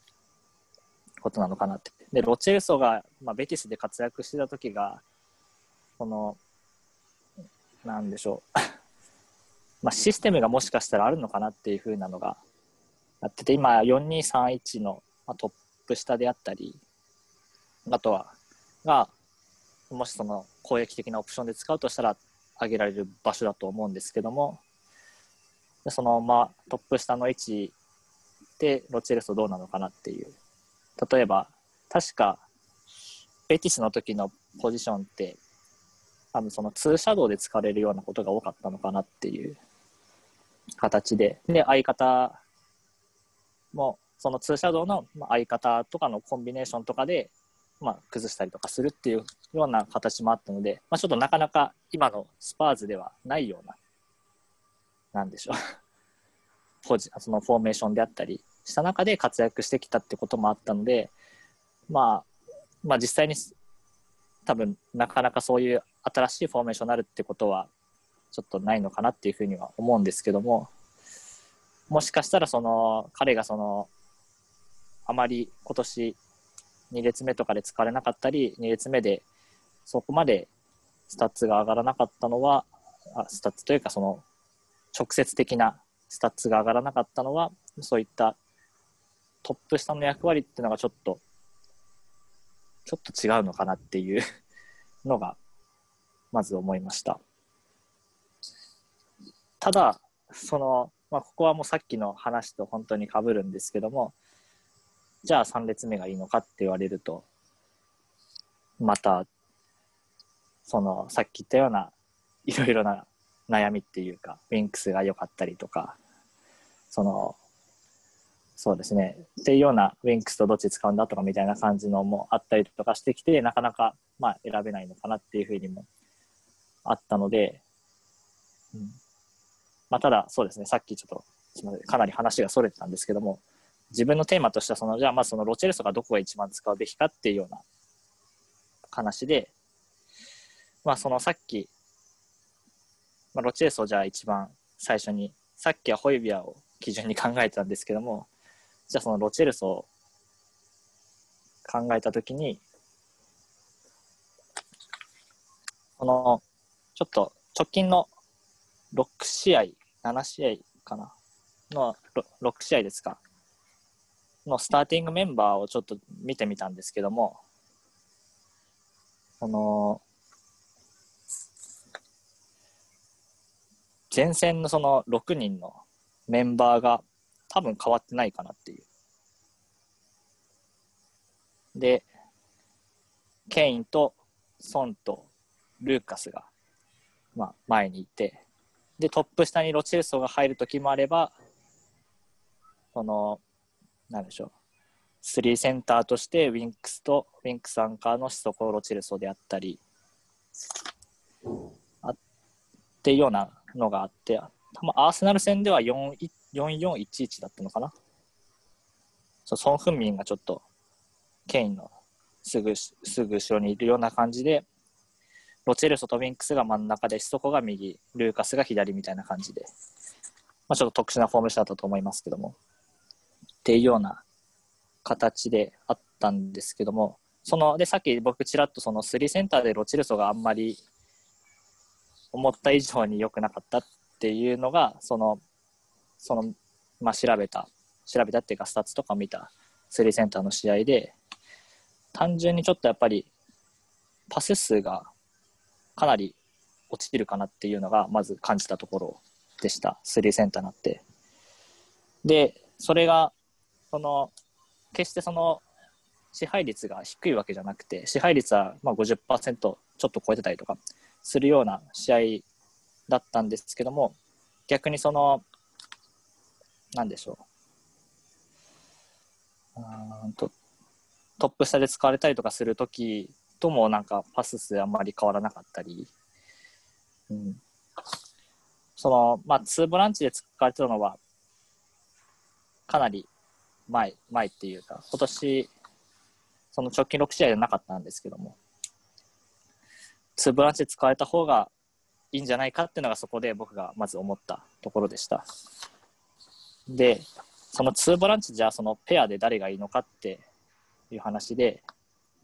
ことなのかなって。で、ロチェルソが、まあ、ベティスで活躍してた時が、この、なんでしょう。まあ、システムがもしかしたらあるのかなっていうふうなのが、やってて、今、4231の、ま、トップ下であったり、あとは、が、もしその攻撃的なオプションで使うとしたら、上げられる場所だと思うんですけども、そのまあトップ下の位置でロチェルソどうなのかなっていう。例えば、確か、ベティスの時のポジションって、多分そのツーシャドウで使われるようなことが多かったのかなっていう形で、で、相方も、そのツーシャドウの相方とかのコンビネーションとかで、まあ、崩したりとかするっていうような形もあったので、まあ、ちょっとなかなか今のスパーズではないような、なんでしょう。ポジ、そのフォーメーションであったりした中で活躍してきたってこともあったので、まあ、まあ実際に多分なかなかそういう新しいフォーメーションになるってことはちょっとないのかなっていうふうには思うんですけども、もしかしたらその彼がそのあまり今年2列目とかで使われなかったり、2列目でそこまでスタッツが上がらなかったのは、あスタッツというかその直接的なスタッツが上がらなかったのは、そういったトップ下の役割っていうのがちょっと、ちょっと違うのかなっていうのが、まず思いました。ただ、その、まあ、ここはもうさっきの話と本当にかぶるんですけども、じゃあ3列目がいいのかって言われると、また、その、さっき言ったような、いろいろな悩みっていうか、ウィンクスが良かったりとか、その、そうですね、っていうようなウィンクスとどっち使うんだとかみたいな感じのもあったりとかしてきて、なかなか、まあ、選べないのかなっていうふうにもあったので、うん、まあ、ただ、そうですね、さっきちょっと、すみません、かなり話がそれてたんですけども、自分のテーマとしてはそのじゃあまあそのロチェルソがどこが一番使うべきかっていうような話で、まあそのさっき、まあ、ロチェルソじゃあ一番最初にさっきはホイビアを基準に考えてたんですけどもじゃあそのロチェルソを考えた時にこのちょっと直近の6試合7試合かなの6試合ですかのスターティングメンバーをちょっと見てみたんですけども、この、前線のその6人のメンバーが多分変わってないかなっていう。で、ケインとソンとルーカスが、まあ、前にいて、で、トップ下にロチェルソが入る時もあれば、その、なんでしょう、スリーセンターとしてウィンクスとウィンクスアンカーのシソコ・ロチェルソであったり、あっていうようなのがあって、アーセナル戦では4411だったのかな。そうソン・フンミンがちょっとケインのすぐすぐ後ろにいるような感じで、ロチェルソとウィンクスが真ん中で、シソコが右、ルーカスが左みたいな感じで、まあ、ちょっと特殊なフォームションだったと思いますけども。っていうような形であったんですけども、そのでさっき僕ちらっとその3センターでロチェルソがあんまり思った以上に良くなかったっていうのがそのそのまあ調べた調べたっていうかスタッツとか見た3センターの試合で単純にちょっとやっぱりパス数がかなり落ちてるかなっていうのがまず感じたところでした。3センターになって。でそれがその決してその支配率が低いわけじゃなくて支配率はまあ50%ちょっと超えてたりとかするような試合だったんですけども逆にその何でしょう。うんとトップ下で使われたりとかする時ともなんかパス数あんまり変わらなかったり、うん、そのまあ2ボランチで使われてたのはかなり前、前っていうか、今年、その直近6試合でなかったんですけども、ツーブランチで使われた方がいいんじゃないかっていうのがそこで僕がまず思ったところでした。で、そのツーボランチじゃあそのペアで誰がいいのかっていう話で、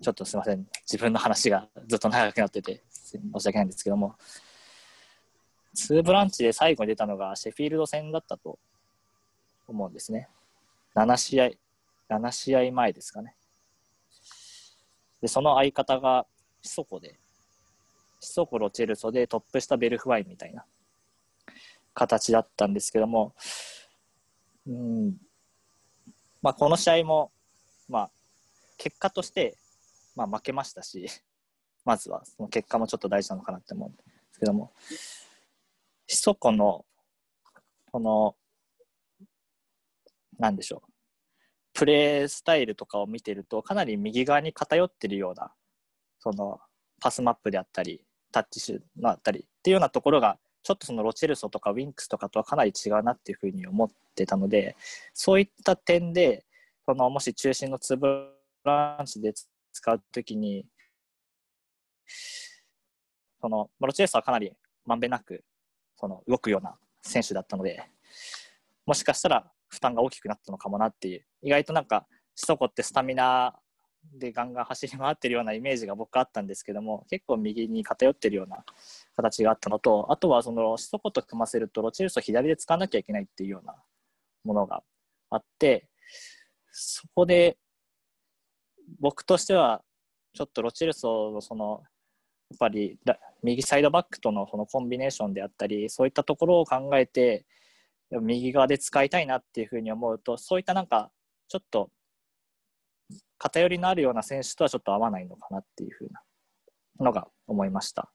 ちょっとすみません、自分の話がずっと長くなってて申し訳ないんですけども、ツーブランチで最後に出たのがシェフィールド戦だったと思うんですね。7試合、7試合前ですかね。で、その相方がシソコで、シソコロチェルソでトップ下ベルフワインみたいな形だったんですけども、うん、まあ、この試合も、まあ、結果として、まあ、負けましたし、まずはその結果もちょっと大事なのかなって思うんですけども、シソコの、この、なんでしょう、プレースタイルとかを見てると、かなり右側に偏ってるような、そのパスマップであったり、タッチシューだったりっていうようなところが、ちょっとそのロチェルソとかウィンクスとかとはかなり違うなっていうふうに思ってたので、そういった点で、そのもし中心のツブランチで使うときに、そのロチェルソはかなりまんべんなくその動くような選手だったので、もしかしたら負担が大きくなったのかもなっていう、意外となんか、シソコってスタミナでガンガン走り回ってるようなイメージが僕あったんですけども、結構右に偏ってるような形があったのと、あとはそのシソコと組ませると、ロチェルソ左で使わなきゃいけないっていうようなものがあって、そこで僕としては、ちょっとロチルソのその、やっぱり右サイドバックとのそのコンビネーションであったり、そういったところを考えて、右側で使いたいなっていうふうに思うとそういったなんかちょっと偏りのあるような選手とはちょっと合わないのかなっていうふうなのが思いました。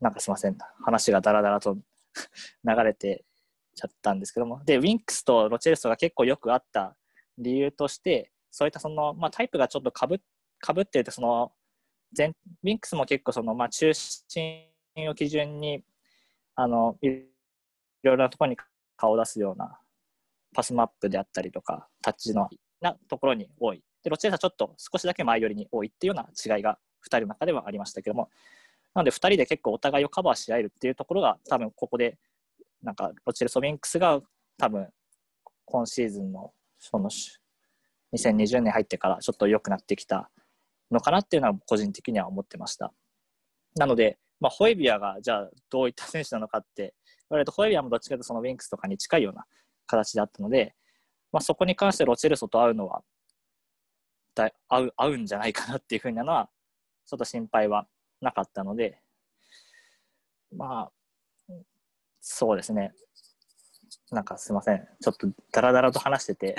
なんかすいません。話がだらだらと 流れてちゃったんですけども。でウィンクスとロチェルソが結構よくあった理由としてそういったその、まあ、タイプがちょっとかぶかぶっててその全ウィンクスも結構その、まあ、中心を基準にあのいろいろなところに顔を出すようなパスマップであったりとか、タッチのなところに多い。で、ロチェーサちょっと少しだけ前寄りに多いっていうような違いが2人の中ではありましたけども、なので2人で結構お互いをカバーし合えるっていうところが多分ここで、なんかロチェル・ソビンクスが多分今シーズンのその2020年入ってからちょっと良くなってきたのかなっていうのは個人的には思ってました。なので、まあ、ホエビアがじゃあどういった選手なのかって言われると、ホエビアもどっちかというとそのウィンクスとかに近いような形であったので、まあ、そこに関してロチェルソと会うのはだ合う合うんじゃないかなっていうふうなのはちょっと心配はなかったのでまあそうですね。なんかすいません。ちょっとダラダラと話してて。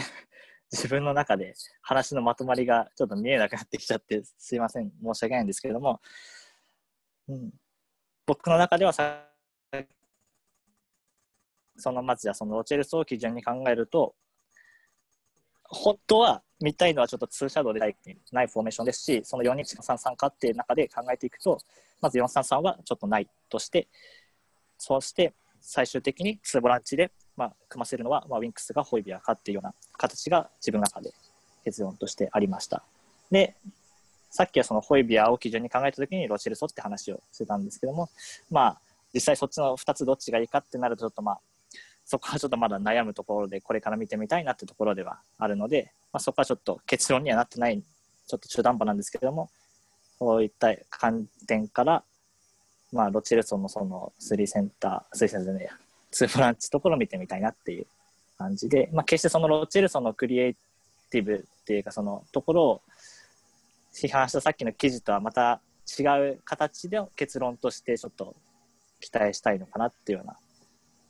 自分の中で話のまとまりがちょっと見えなくなってきちゃってすいません。申し訳ないんですけれども、うん、僕の中ではさそのまずじゃそのロチェルソを基準に考えると、本当は見たいのはちょっとツーシャドウでないフォーメーションですし、その4人3 3かっていう中で考えていくと、まず433はちょっとないとして、そして最終的に2ボランチで、まあ、組ませるのは、まあ、ウィンクスがホイビアかっていうような形が自分の中で結論としてありました。で、さっきはそのホイビアを基準に考えたときにロチルソって話をしてたんですけども、まあ、実際そっちの2つどっちがいいかってなるとちょっとまあそこはちょっとまだ悩むところで、これから見てみたいなってところではあるので、まあ、そこはちょっと結論にはなってない、ちょっと中途半端なんですけども、そういった観点から、まあ、ロチェルソンのその3センター、3センターじゃねえや、2ブランチところを見てみたいなっていう感じで、まあ、決してそのロチェルソンのクリエイティブっていうか、そのところを批判したさっきの記事とはまた違う形で結論としてちょっと期待したいのかなっていうような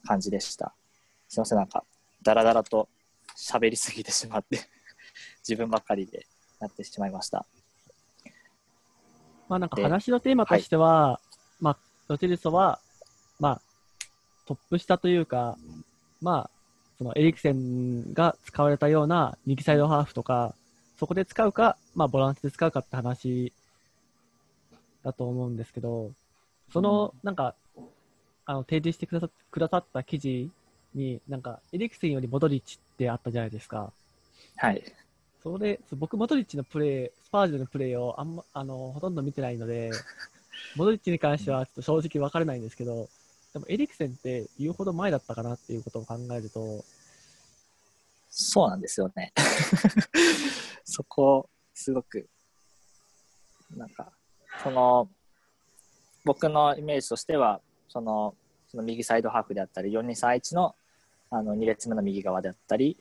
感じでした。すいません、なんか、だらだらと喋りすぎてしまって 自分ばっかりでなってしまいました。まあなんか話のテーマとしては、はい、まあ、ロチェルソは、まあ、トップ下というか、まあ、そのエリクセンが使われたような右サイドハーフとか、そこで使うか、まあ、ボランスで使うかって話だと思うんですけど、その、なんか、あの、提示してくださくださった記事に、なんか、エリクセンよりモドリッチってあったじゃないですか。はい。それ、僕、モドリッチのプレー、スパージュのプレーをあんま、あの、ほとんど見てないので、モドリッチに関してはちょっと正直分からないんですけど、でもエリクセンって言うほど前だったかなっていうことを考えると、そうなんですよね。そこ、すごく、なんか、その、僕のイメージとしては、その、その右サイドハーフであったり、4-2-3-1のあの2列目の右側であったり、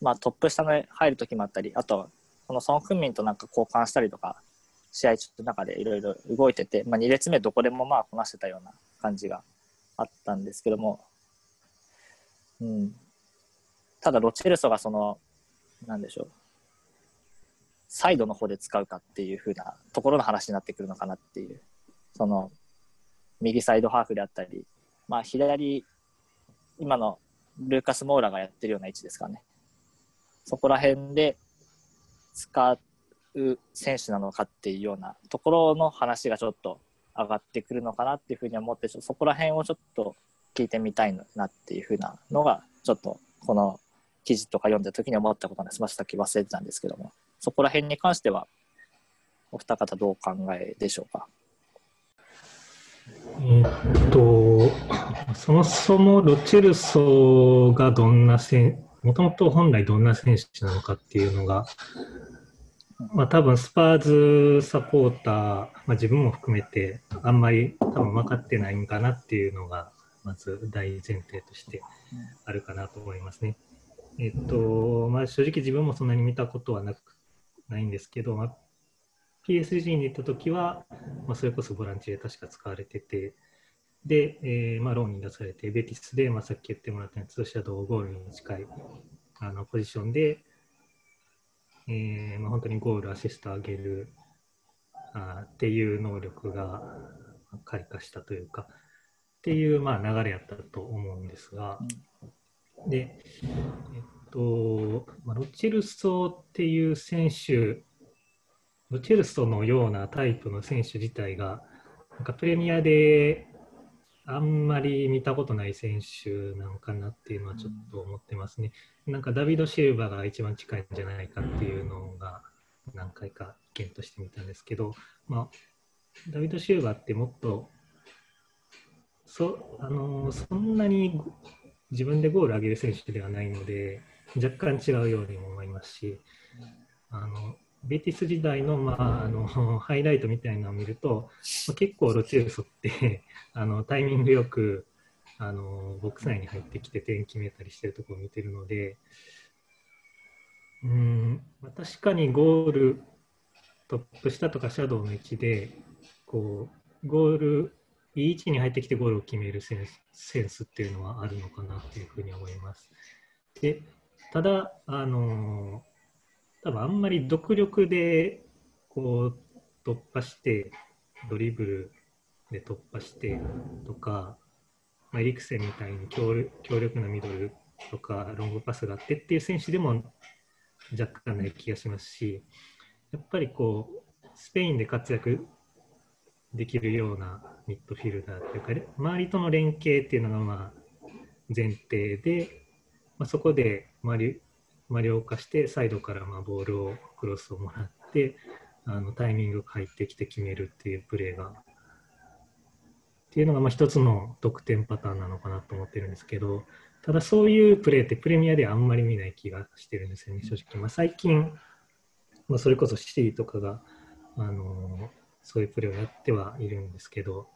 まあ、トップ下に入る時もあったり、あと、このソン・フンミンとなんか交換したりとか、試合中の中でいろいろ動いてて、まあ、2列目どこでもまあこなしてたような感じがあったんですけども、うん、ただロチェルソがその、なんでしょう、サイドの方で使うかっていう風なところの話になってくるのかなっていう、その、右サイドハーフであったり、まあ、左、今のルーカス・モーラがやってるような位置ですかね。そこら辺で使う選手なのかっていうようなところの話がちょっと上がってくるのかなっていうふうに思ってそこら辺をちょっと聞いてみたいなっていうふうなのがちょっとこの記事とか読んだ時に思ったことなんです。まあ、さっき忘れてたんですけどもそこら辺に関してはお二方どうお考えでしょうか？えっと、そもそもロチェルソがどんな選もともと本来どんな選手なのかっていうのが、まあ、多分スパーズサポーター、まあ、自分も含めてあんまり多分分かってないんかなっていうのがまず大前提としてあるかなと思いますね。えっとまあ、正直自分もそんなに見たことはなくないんですけど、まあ、PSG に行った時は、まあ、それこそボランチで確か使われてて、で、えーまあ、ローンに出されて、ベティスで、まあ、さっき言ってもらったように、ツーシャドウゴールに近いあのポジションで、えーまあ、本当にゴール、アシスト上げるあっていう能力が開花したというか、っていう、まあ、流れやったと思うんですが、で、えっと、まあ、ロチェルソっていう選手、ロチェルソのようなタイプの選手自体が、なんかプレミアであんまり見たことない選手なのかなっていうのはちょっと思ってますね。なんかダビド・シルバーが一番近いんじゃないかっていうのが何回か意見としてみたんですけど、まあ、ダビド・シルバーってもっとそ,、あのそんなに自分でゴール上げる選手ではないので若干違うようにも思いますしあのベティス時代の,、まあ、あの ハイライトみたいなのを見ると、まあ、結構ロチェルソって あのタイミングよくあのボックス内に入ってきて点決めたりしてるところを見てるのでうん、まあ、確かにゴールトップ下とかシャドウの位置でこうゴールいい位置に入ってきてゴールを決めるセンスセンスっていうのはあるのかなっていうふうに思います。でただあの多分あんまり独力でこう突破してドリブルで突破してとか、まあ、エリクセンみたいに強力なミドルとかロングパスがあってっていう選手でも若干ない気がしますしやっぱりこうスペインで活躍できるようなミッドフィルダーというか周りとの連携っていうのがまあ前提で、まあ、そこで周りマリオ化してサイドからまあボールをクロスをもらってあのタイミングが入ってきて決めるっていうプレーがっていうのがまあ一つの得点パターンなのかなと思ってるんですけどただそういうプレーってプレミアではあんまり見ない気がしてるんですよね正直、まあ、最近、まあ、それこそシティとかが、あのそういうプレーをやってはいるんですけど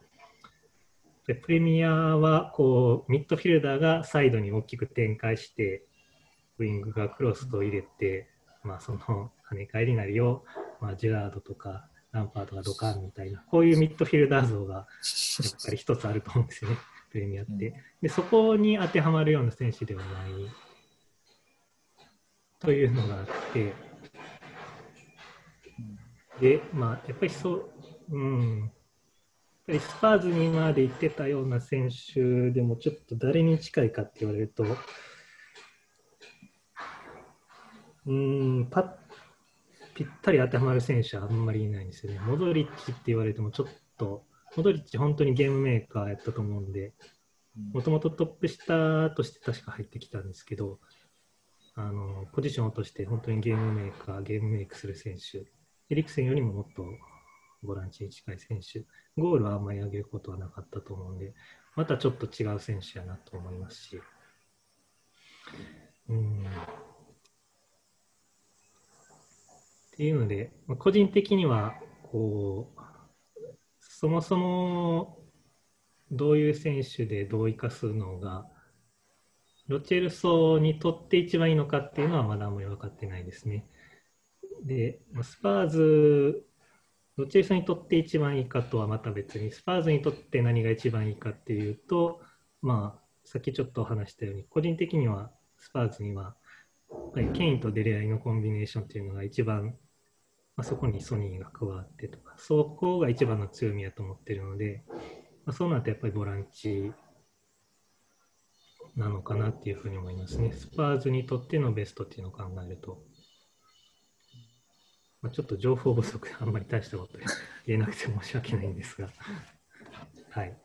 プレミアはこうミッドフィルダーがサイドに大きく展開してウイングがクロスを入れて、まあ、その跳ね返りなりを、まあ、ジェラードとかランパーとかドカンみたいな、こういうミッドフィルダー像がやっぱり一つあると思うんですよね、プレミアって。で、そこに当てはまるような選手ではない。というのがあって、で、まあ、やっぱりそう、うん、やっぱりスパーズにまで行ってたような選手でも、ちょっと誰に近いかって言われると、うん、パッぴったり当てはまる選手はあんまりいないんですよね。モドリッチって言われてもちょっと、モドリッチ本当にゲームメーカーやったと思うんで、もともとトップ下として確か入ってきたんですけど、あのポジションとして本当にゲームメーカー、ゲームメイクする選手、エリクセンよりももっとボランチに近い選手、ゴールはあんまり上げることはなかったと思うんで、またちょっと違う選手やなと思いますし、っていうので、個人的にはこうそもそもどういう選手でどう生かすのがロチェルソにとって一番いいのかっていうのはまだあんまり分かってないですね。で、スパーズ、ロチェルソにとって一番いいかとはまた別に、スパーズにとって何が一番いいかっていうと、まあ、さっきちょっと話したように、個人的にはスパーズには、やっぱりケインとデレアリのコンビネーションっていうのが一番、まあ、そこにソニーが加わってとか、そこが一番の強みやと思ってるので、まあ、そうなるとやっぱりボランチなのかなっていうふうに思いますね。スパーズにとってのベストっていうのを考えると。まあ、ちょっと情報不足であんまり大したこと言えなくて申し訳ないんですが。はい。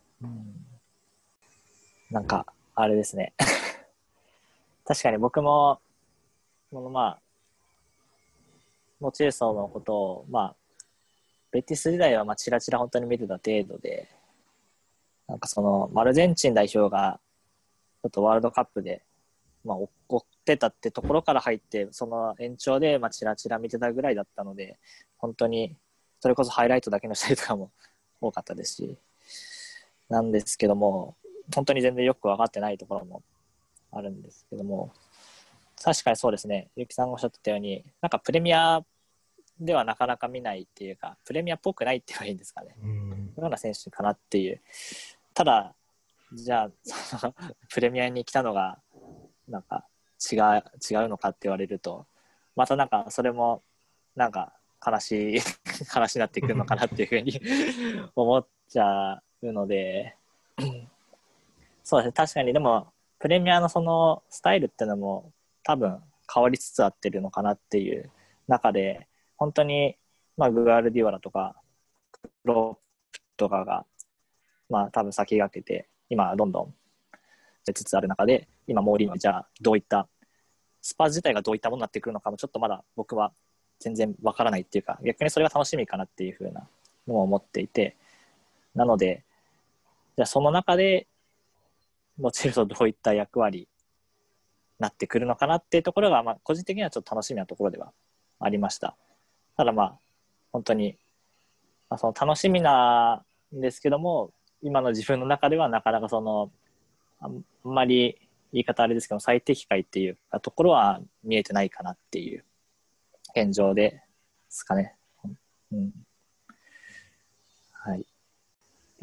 なんか、あれですね。確かに僕も、このまあ、モチエソのことを、まあ、ベティス時代はまあチラチラ本当に見てた程度で、なんかその、アルゼンチン代表がちょっとワールドカップで、まあ、追ってたってところから入って、その延長で、まあ、チラチラ見てたぐらいだったので、本当に、それこそハイライトだけの試合とかも多かったですし、なんですけども、本当に全然よく分かってないところもあるんですけども、確かにそうですね、ゆきさんがおっしゃってたように、なんかプレミアではなかなか見ないっていうか、プレミアっぽくないって言えばいいんですかね。うん、ような選手かなっていう。ただ、じゃあ、そ のプレミアに来たのが、なんか違う、違うのかって言われると、またなんかそれも、なんか悲しい 話になってくるのかなっていうふうに 思っちゃうので、そうですね、確かにでも、プレミアのそのスタイルっていうのも多分変わりつつあってるのかなっていう中で、本当に、まあ、グアルディオラとか、クロープとかが、まあ多分先駆けて、今、どんどん出つつある中で、今、モーリーノじゃあ、どういった、スパー自体がどういったものになってくるのかも、ちょっとまだ僕は全然わからないっていうか、逆にそれが楽しみかなっていうふうなのを思っていて、なので、じゃあその中で、もちろんどういった役割になってくるのかなっていうところが、まあ、個人的にはちょっと楽しみなところではありました。ただまあ、本当に、まあ、その楽しみなんですけども、今の自分の中ではなかなかそのあんまり言い方あれですけど最適解っていうところは見えてないかなっていう現状ですかね。うん、はい。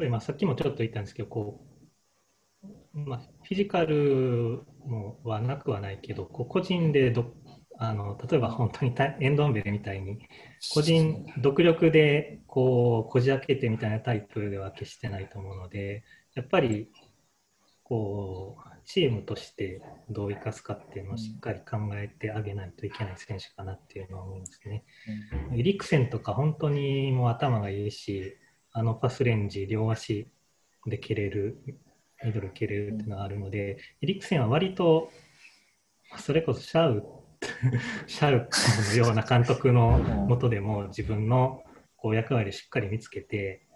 今さっきもちょっと言ったんですけどこう、まあ、フィジカルもはなくはないけどこ個人でどあの例えば本当にエンドンベレみたいに個人独力でこうこじ開けてみたいなタイプでは決してないと思うのでやっぱりこうチームとしてどう生かすかっていうのをしっかり考えてあげないといけない選手かなっていうのは思いますね。エリクセンとか本当にもう頭がいいしあのパスレンジ両足で蹴れるミドル蹴れるっていうのがあるのでエリクセンは割とそれこそシャウ シャウのような監督のもとでも自分のこう役割をしっかり見つけて、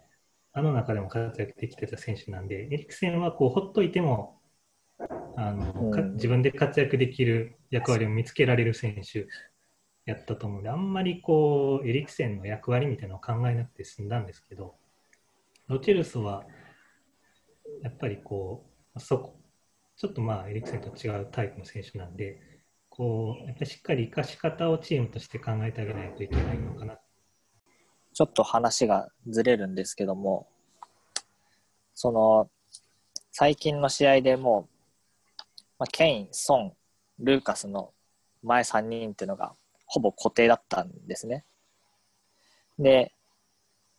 あの中でも活躍できてた選手なんで、エリクセンはこうほっといてもあの、自分で活躍できる役割を見つけられる選手やったと思うんで、あんまりこうエリクセンの役割みたいなのを考えなくて済んだんですけど、ロチェルソはやっぱりこう、そこちょっとまあエリクセンと違うタイプの選手なんで、こうやっぱしっかり生かし方をチームとして考えてあげないといけないのかな。ちょっと話がずれるんですけども、その最近の試合でもう、まあ、ケイン、ソン、ルーカスの前3人っていうのがほぼ固定だったんですね。で、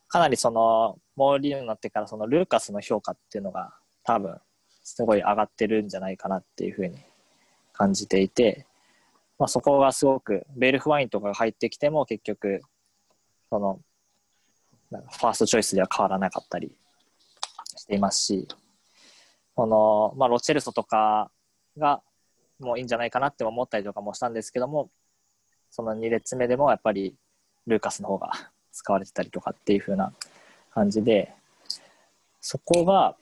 かなりそのモーリーになってからそのルーカスの評価っていうのが多分すごい上がってるんじゃないかなっていうふうに感じていて、まあ、そこがすごくベルフワインとかが入ってきても結局そのファーストチョイスでは変わらなかったりしていますしこの、まあ、ロチェルソとかがもういいんじゃないかなって思ったりとかもしたんですけどもその2列目でもやっぱりルーカスの方が使われてたりとかっていう風な感じでそこが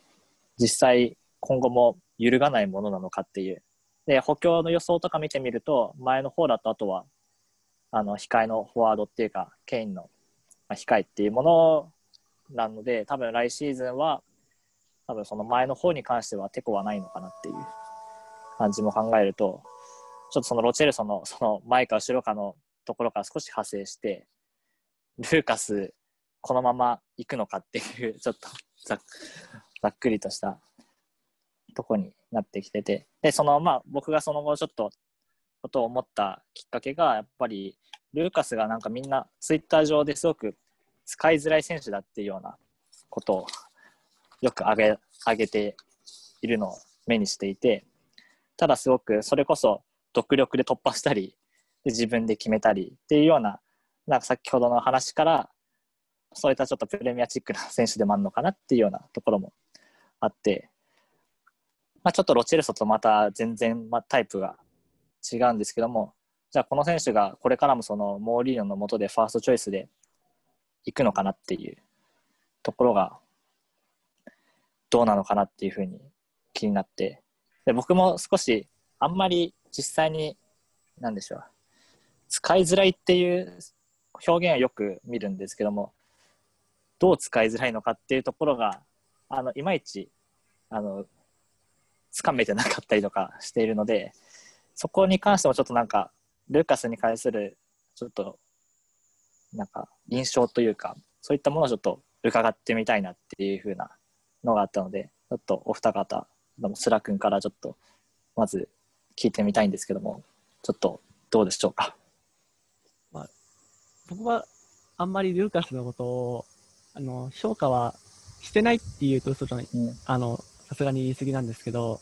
実際今後も揺るがないものなのかっていうで、補強の予想とか見てみると、前の方だとあとは、あの、控えのフォワードっていうか、ケインの、控えっていうものなので、多分来シーズンは、多分その前の方に関してはテコはないのかなっていう感じも考えると、ちょっとそのロチェルソのその前か後ろかのところから少し派生して、ルーカス、このまま行くのかっていう、ちょっとざっくりとしたとこになってきてて、で、そのまあ僕がその後ちょっとことを思ったきっかけが、やっぱりルーカスがなんかみんなツイッター上ですごく使いづらい選手だっていうようなことをよく挙げ挙げているのを目にしていて、ただすごくそれこそ独力で突破したり、自分で決めたりっていうような、なんか先ほどの話から、そういったちょっとプレミアチックな選手でもあるのかなっていうようなところもあって、まあ、ちょっとロチェルソとまた全然、まあ、タイプが違うんですけども、じゃあこの選手がこれからもそのモーリーノのもとでファーストチョイスで行くのかなっていうところがどうなのかなっていうふうに気になってで僕も少しあんまり実際に何でしょう使いづらいっていう表現はよく見るんですけどもどう使いづらいのかっていうところがあのいまいちあのつかめてなかったりとかしているのでそこに関してもちょっとなんかルーカスに関するちょっとなんか印象というかそういったものをちょっと伺ってみたいなっていうふうなのがあったのでちょっとお二方のスラ君からちょっとまず聞いてみたいんですけどもちょっとどうでしょうか、まあ、僕はあんまりルーカスのことをあの評価はしてないっていうと嘘じゃない、うん、あのさすがに言い過ぎなんですけど、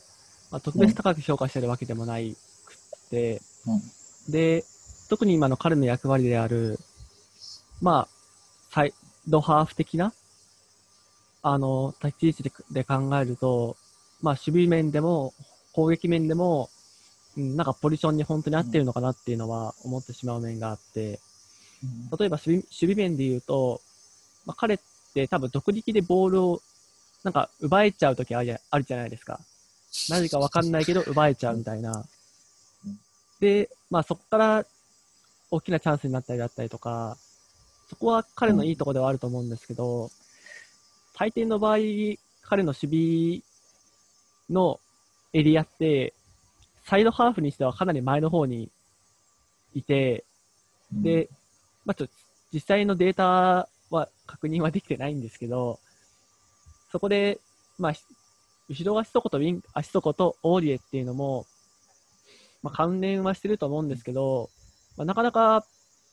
まあ、特別高く評価してるわけでもないくって、うん、で特に今の彼の役割であるまあサイドハーフ的なあの立ち位置でで考えるとまあ、守備面でも攻撃面でも、うん、なんかポジションに本当に合ってるのかなっていうのは思ってしまう面があって、例えば守備守備面で言うと、まあ、彼って多分独力でボールをなんか奪えちゃうときあるじゃないですか。何かわかんないけど奪えちゃうみたいな。で、まあそこから大きなチャンスになったりだったりとか、そこは彼のいいところではあると思うんですけど、大抵の場合、彼の守備のエリアって、サイドハーフにしてはかなり前の方にいて、で、まあ、ちょ実際のデータは確認はできてないんですけど、そこで、まあ、後ろ足底とウィン、足底とオーリエっていうのも、まあ、関連はしてると思うんですけど、まあ、なかなか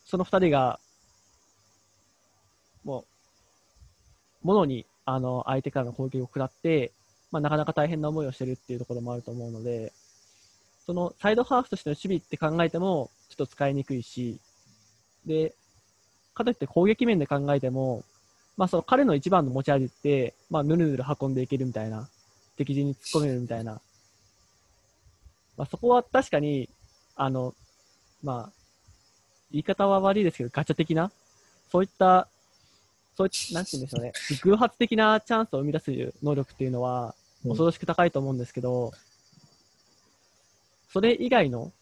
その二人が、もう、ものに、あの、相手からの攻撃を食らって、まあ、なかなか大変な思いをしてるっていうところもあると思うので、そのサイドハーフとしての守備って考えても、ちょっと使いにくいし、で、かといって攻撃面で考えても、まあ、その彼の一番の持ち味って、まあ、ぬるぬる運んでいけるみたいな、敵陣に突っ込めるみたいな、まあ、そこは確かに、あの、まあ、言い方は悪いですけど、ガチャ的な、そういったそういなんて言うんでしょうね、偶発的なチャンスを生み出す能力っていうのは、恐ろしく高いと思うんですけど、それ以外の、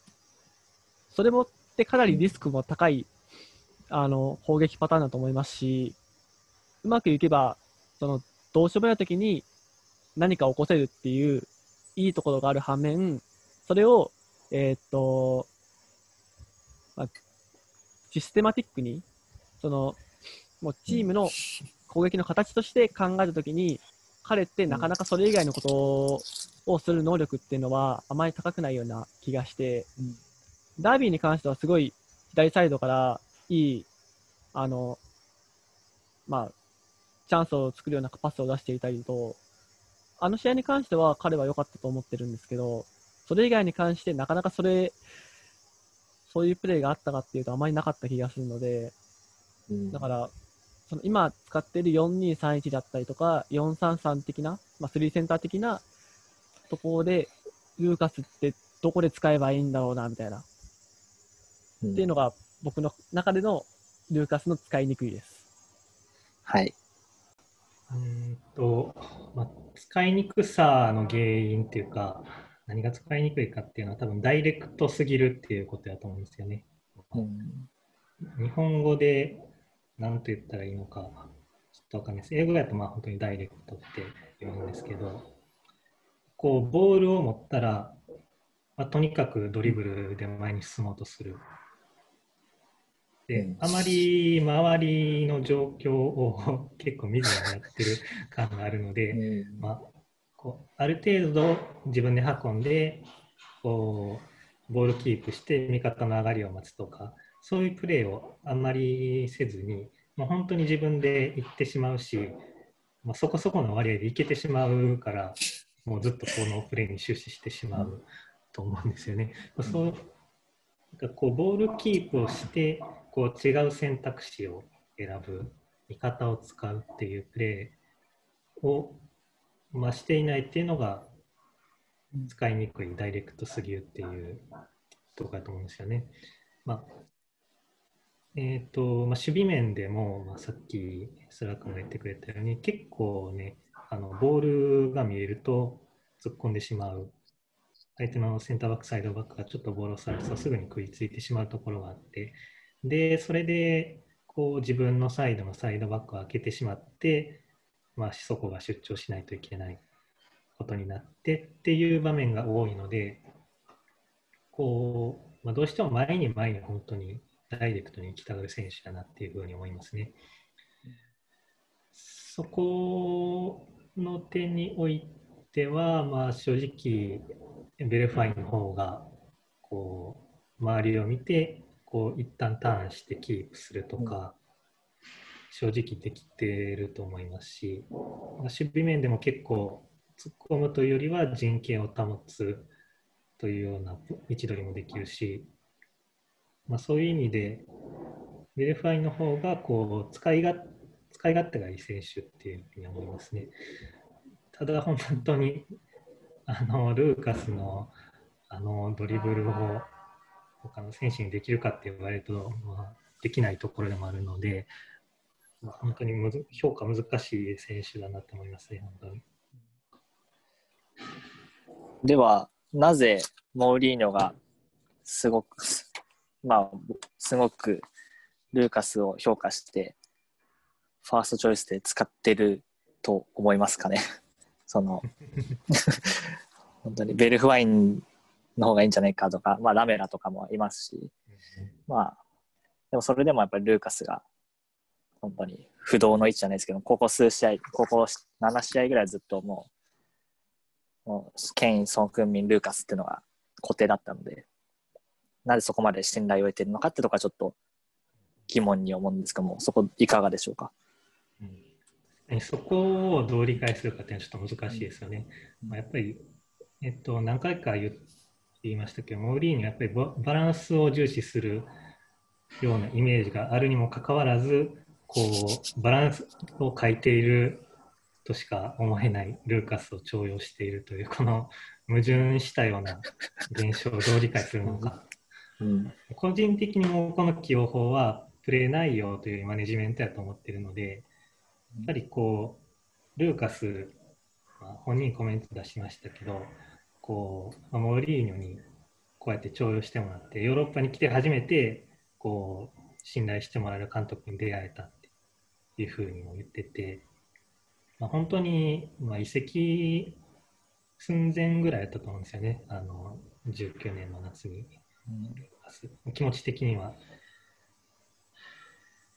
それもってかなりリスクも高い、あの、攻撃パターンだと思いますし、うまくいけば、その、どうしようもない時に何か起こせるっていう、いいところがある反面、それを、えー、っと、まあ、システマティックに、その、もうチームの攻撃の形として考えたときに、彼ってなかなかそれ以外のことをする能力っていうのはあまり高くないような気がして、ダービーに関してはすごい左サイドからいい、あの、まあ、チャンスを作るようなパスを出していたりと、あの試合に関しては彼は良かったと思ってるんですけど、それ以外に関してなかなかそれ、そういうプレーがあったかっていうとあまりなかった気がするので、だから、その今使っている4231だったりとか、433的な、まあ、3センター的なところで、ルーカスってどこで使えばいいんだろうな、みたいな。うん、っていうのが僕の中でのルーカスの使いにくいです。はい。うんと、まあ、使いにくさの原因っていうか、何が使いにくいかっていうのは多分ダイレクトすぎるっていうことだと思うんですよね。うん、日本語で何と言ったらいいのか、ちょっとわかんないです。英語だとまあ本当にダイレクトって言うんですけど、こう、ボールを持ったら、まあ、とにかくドリブルで前に進もうとする。で、あまり周りの状況を結構見ずにやってる感があるので、まあ、こうある程度自分で運んでこうボールキープして味方の上がりを待つとかそういうプレーをあんまりせずに、まあ、本当に自分で行ってしまうし、まあ、そこそこの割合でいけてしまうからもうずっとこのプレーに終始してしまうと思うんですよね。そうこうボールキープをしてこう違う選択肢を選ぶ味方を使うっていうプレーを、まあ、していないっていうのが使いにくいダイレクトすぎるっていうところだと思うんですよね。まあえーとまあ、守備面でも、まあ、さっきスラックも言ってくれたように結構ねあのボールが見えると突っ込んでしまう相手のセンターバックサイドバックがちょっとボールをされるとすぐに食いついてしまうところがあってで、それで、こう自分のサイドのサイドバックを開けてしまって、まあ、そこが出張しないといけないことになってっていう場面が多いので、こう、まあ、どうしても前に前に本当にダイレクトに行きたがる選手だなっていうふうに思いますね。そこの点においては、まあ、正直、ベルファインの方がこう周りを見てこう一旦ターンしてキープするとか、正直できてると思いますし、守備面でも結構突っ込むというよりは陣形を保つというような位置取りもできるし、まあ、そういう意味でベルファイの方がこう使いが使い勝手がいい選手っていうふうに思いますね。ただ本当にあのルーカスのあのドリブルを他の選手にできるかって言われると、まあ、できないところでもあるので、まあ、本当にむず評価難しい選手だなと思いますね、本当に。では、なぜモーリーニョがすごく、まあ、すごくルーカスを評価して、ファーストチョイスで使ってると思いますかね？その 本当にベルフワインの方がいいんじゃないかとか、まあ、ラメラとかもいますし、まあ、でもそれでもやっぱりルーカスが本当に不動の位置じゃないですけど、ここ数試合、ここ7試合ぐらいずっともう、もうケイン、ソン・クンミン、ルーカスっていうのが固定だったので、なぜそこまで信頼を得ているのかってところはちょっと疑問に思うんですけども、そこいかがでしょうか？うん、そこをどう理解するかっていうのはちょっと難しいですよね。まあ、やっぱり、えっと、何回か言言いましたけど、モーリーニはやっぱりバランスを重視するようなイメージがあるにもかかわらず、こう、バランスを欠いているとしか思えないルーカスを重用しているという、この矛盾したような現象をどう理解するのか。うん、個人的にもこの起用法はプレー内容というマネジメントやと思っているので、やっぱりこう、ルーカス、まあ、本人コメント出しましたけど、こう、モーリーニョにこうやって重用してもらって、ヨーロッパに来て初めて、こう、信頼してもらえる監督に出会えたっていうふうにも言ってて、まあ、本当に、まあ、移籍寸前ぐらいやったと思うんですよね、あの19年の夏に、うん、気持ち的には。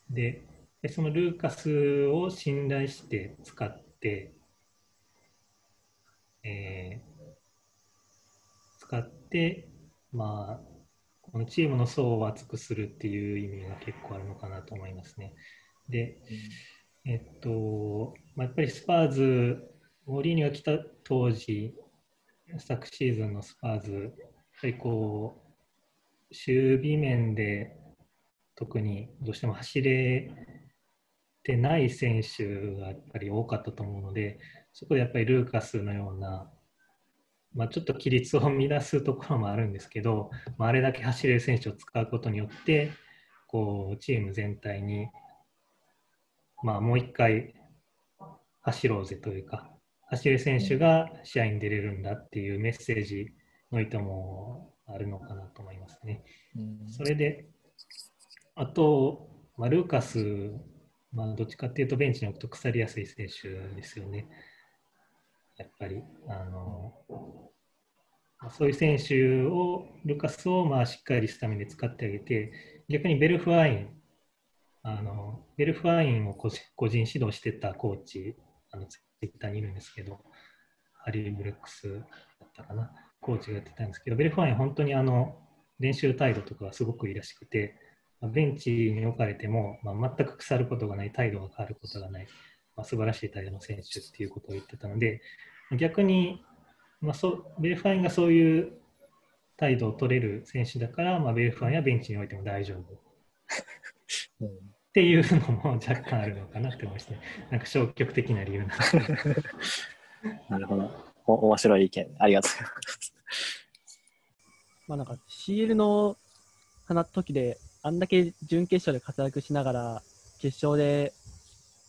で、そのルーカスを信頼して使って、えー、使って、まあ、このチームの層を厚くするっていう意味が結構あるのかなと思いますね。で、えっと、まあ、やっぱりスパーズ、モーリーニが来た当時、昨シーズンのスパーズ、やっぱりこう、守備面で特にどうしても走れてない選手がやっぱり多かったと思うので、そこでやっぱりルーカスのようなまあ、ちょっと規律を乱すところもあるんですけど、まあ、あれだけ走れる選手を使うことによってこうチーム全体に、まあ、もう一回走ろうぜというか走る選手が試合に出れるんだっていうメッセージの意図もあるのかなと思いますね。それであと、まあ、ルーカス、まあ、どっちかっていうとベンチに置くと腐りやすい選手ですよね。やっぱり、あの、そういう選手を、ルカスをまあしっかりスタメンで使ってあげて、逆にベルフワイン、あのベルフワインを個人指導してたコーチ、あのツイッターにいるんですけど、ハリー・ブルックスだったかな、コーチがやってたんですけど、ベルフワイン、本当にあの練習態度とかがすごくいいらしくて、ベンチに置かれても、まあ、全く腐ることがない、態度が変わることがない、まあ、素晴らしい態度の選手っていうことを言ってたので、逆に、まあ、そベルファインがそういう態度を取れる選手だから、まあ、ベルファインはベンチに置いても大丈夫。うん、っていうのも若干あるのかなって思いまして、なんか消極的な理由ななるほど。お面白い意見、ありがとうございます。まあなんか CL の放時で、あんだけ準決勝で活躍しながら、決勝で、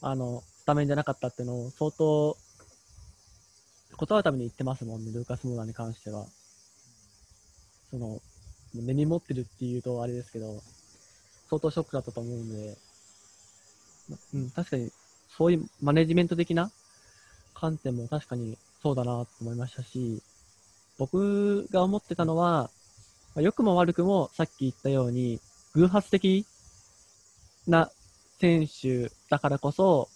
あの、スタメじゃなかったっていうのを相当、断るために言ってますもんね、ルーカス・モーダーに関しては。その、根に持ってるっていうとあれですけど、相当ショックだったと思うんで、うん、確かに、そういうマネジメント的な観点も確かにそうだなと思いましたし、僕が思ってたのは、まあ、良くも悪くもさっき言ったように、偶発的な選手だからこそ、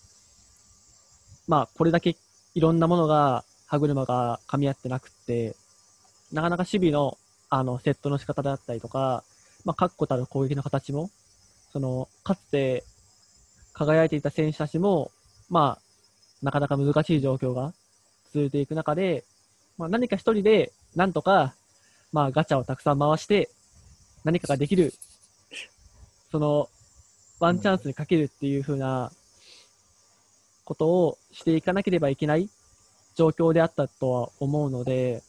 まあ、これだけいろんなものが、歯車が噛み合ってなくって、なかなか守備の、あの、セットの仕方であったりとか、まあ、確固たる攻撃の形も、その、かつて輝いていた選手たちも、まあ、なかなか難しい状況が続いていく中で、まあ、何か一人で、なんとか、まあ、ガチャをたくさん回して、何かができるその、ワンチャンスにかけるっていうふうなことをしていかなければいけない状況であったとは思うので、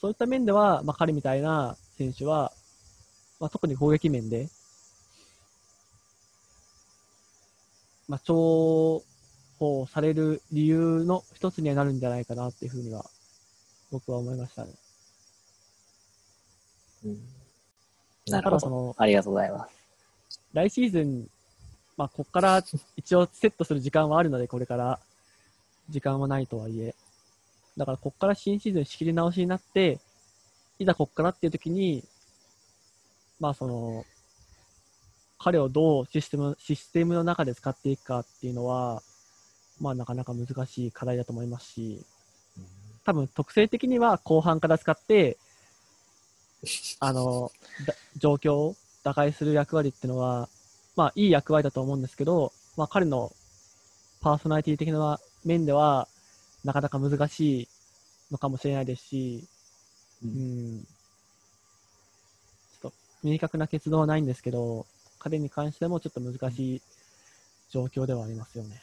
そういった面では、まあ、彼みたいな選手は、まあ、特に攻撃面で、まあ、重宝される理由の一つにはなるんじゃないかなっていうふうには、僕は思いましたね。うんなるほど。ありがとうございます。来シーズン、まあ、ここから一応セットする時間はあるので、これから時間はないとはいえ。だからここから新シーズン仕切り直しになって、いざここからっていう時に、まあその、彼をどうシステム、システムの中で使っていくかっていうのは、まあなかなか難しい課題だと思いますし、多分特性的には後半から使って、あの、状況を打開する役割っていうのは、まあ、いい役割だと思うんですけど、まあ、彼のパーソナリティ的な面では、なかなか難しいのかもしれないですし、うん、ちょっと明確な結論はないんですけど、彼に関してもちょっと難しい状況ではありますよね。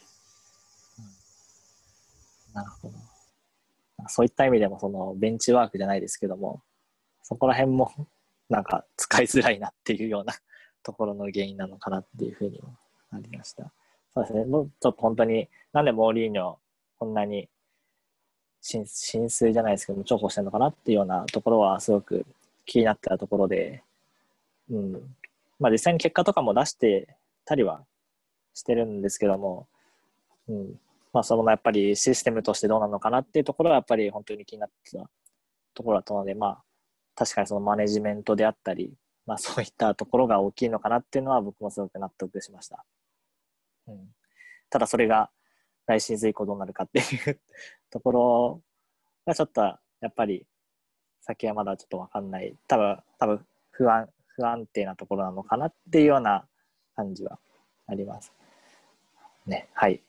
うん、なるほど。そういった意味でも、そのベンチワークじゃないですけども、そこら辺もなんか使いづらいなっていうようなところの原因なのかなっていうふうにもありました。そうですね、もうちょっと本当に、なんでモーリーニョ、こんなに浸水じゃないですけども、重宝してるのかなっていうようなところはすごく気になってたところで、うん。まあ実際に結果とかも出してたりはしてるんですけども、うん。まあそのやっぱりシステムとしてどうなのかなっていうところはやっぱり本当に気になってたところだったので、まあ確かにそのマネジメントであったり、まあ、そういったところが大きいのかなっていうのは僕もすごく納得しました。うん、ただそれが来シーズン以降どうなるかっていうところがちょっとやっぱり先はまだちょっと分かんない多分多分不安不安定なところなのかなっていうような感じはあります。ねはい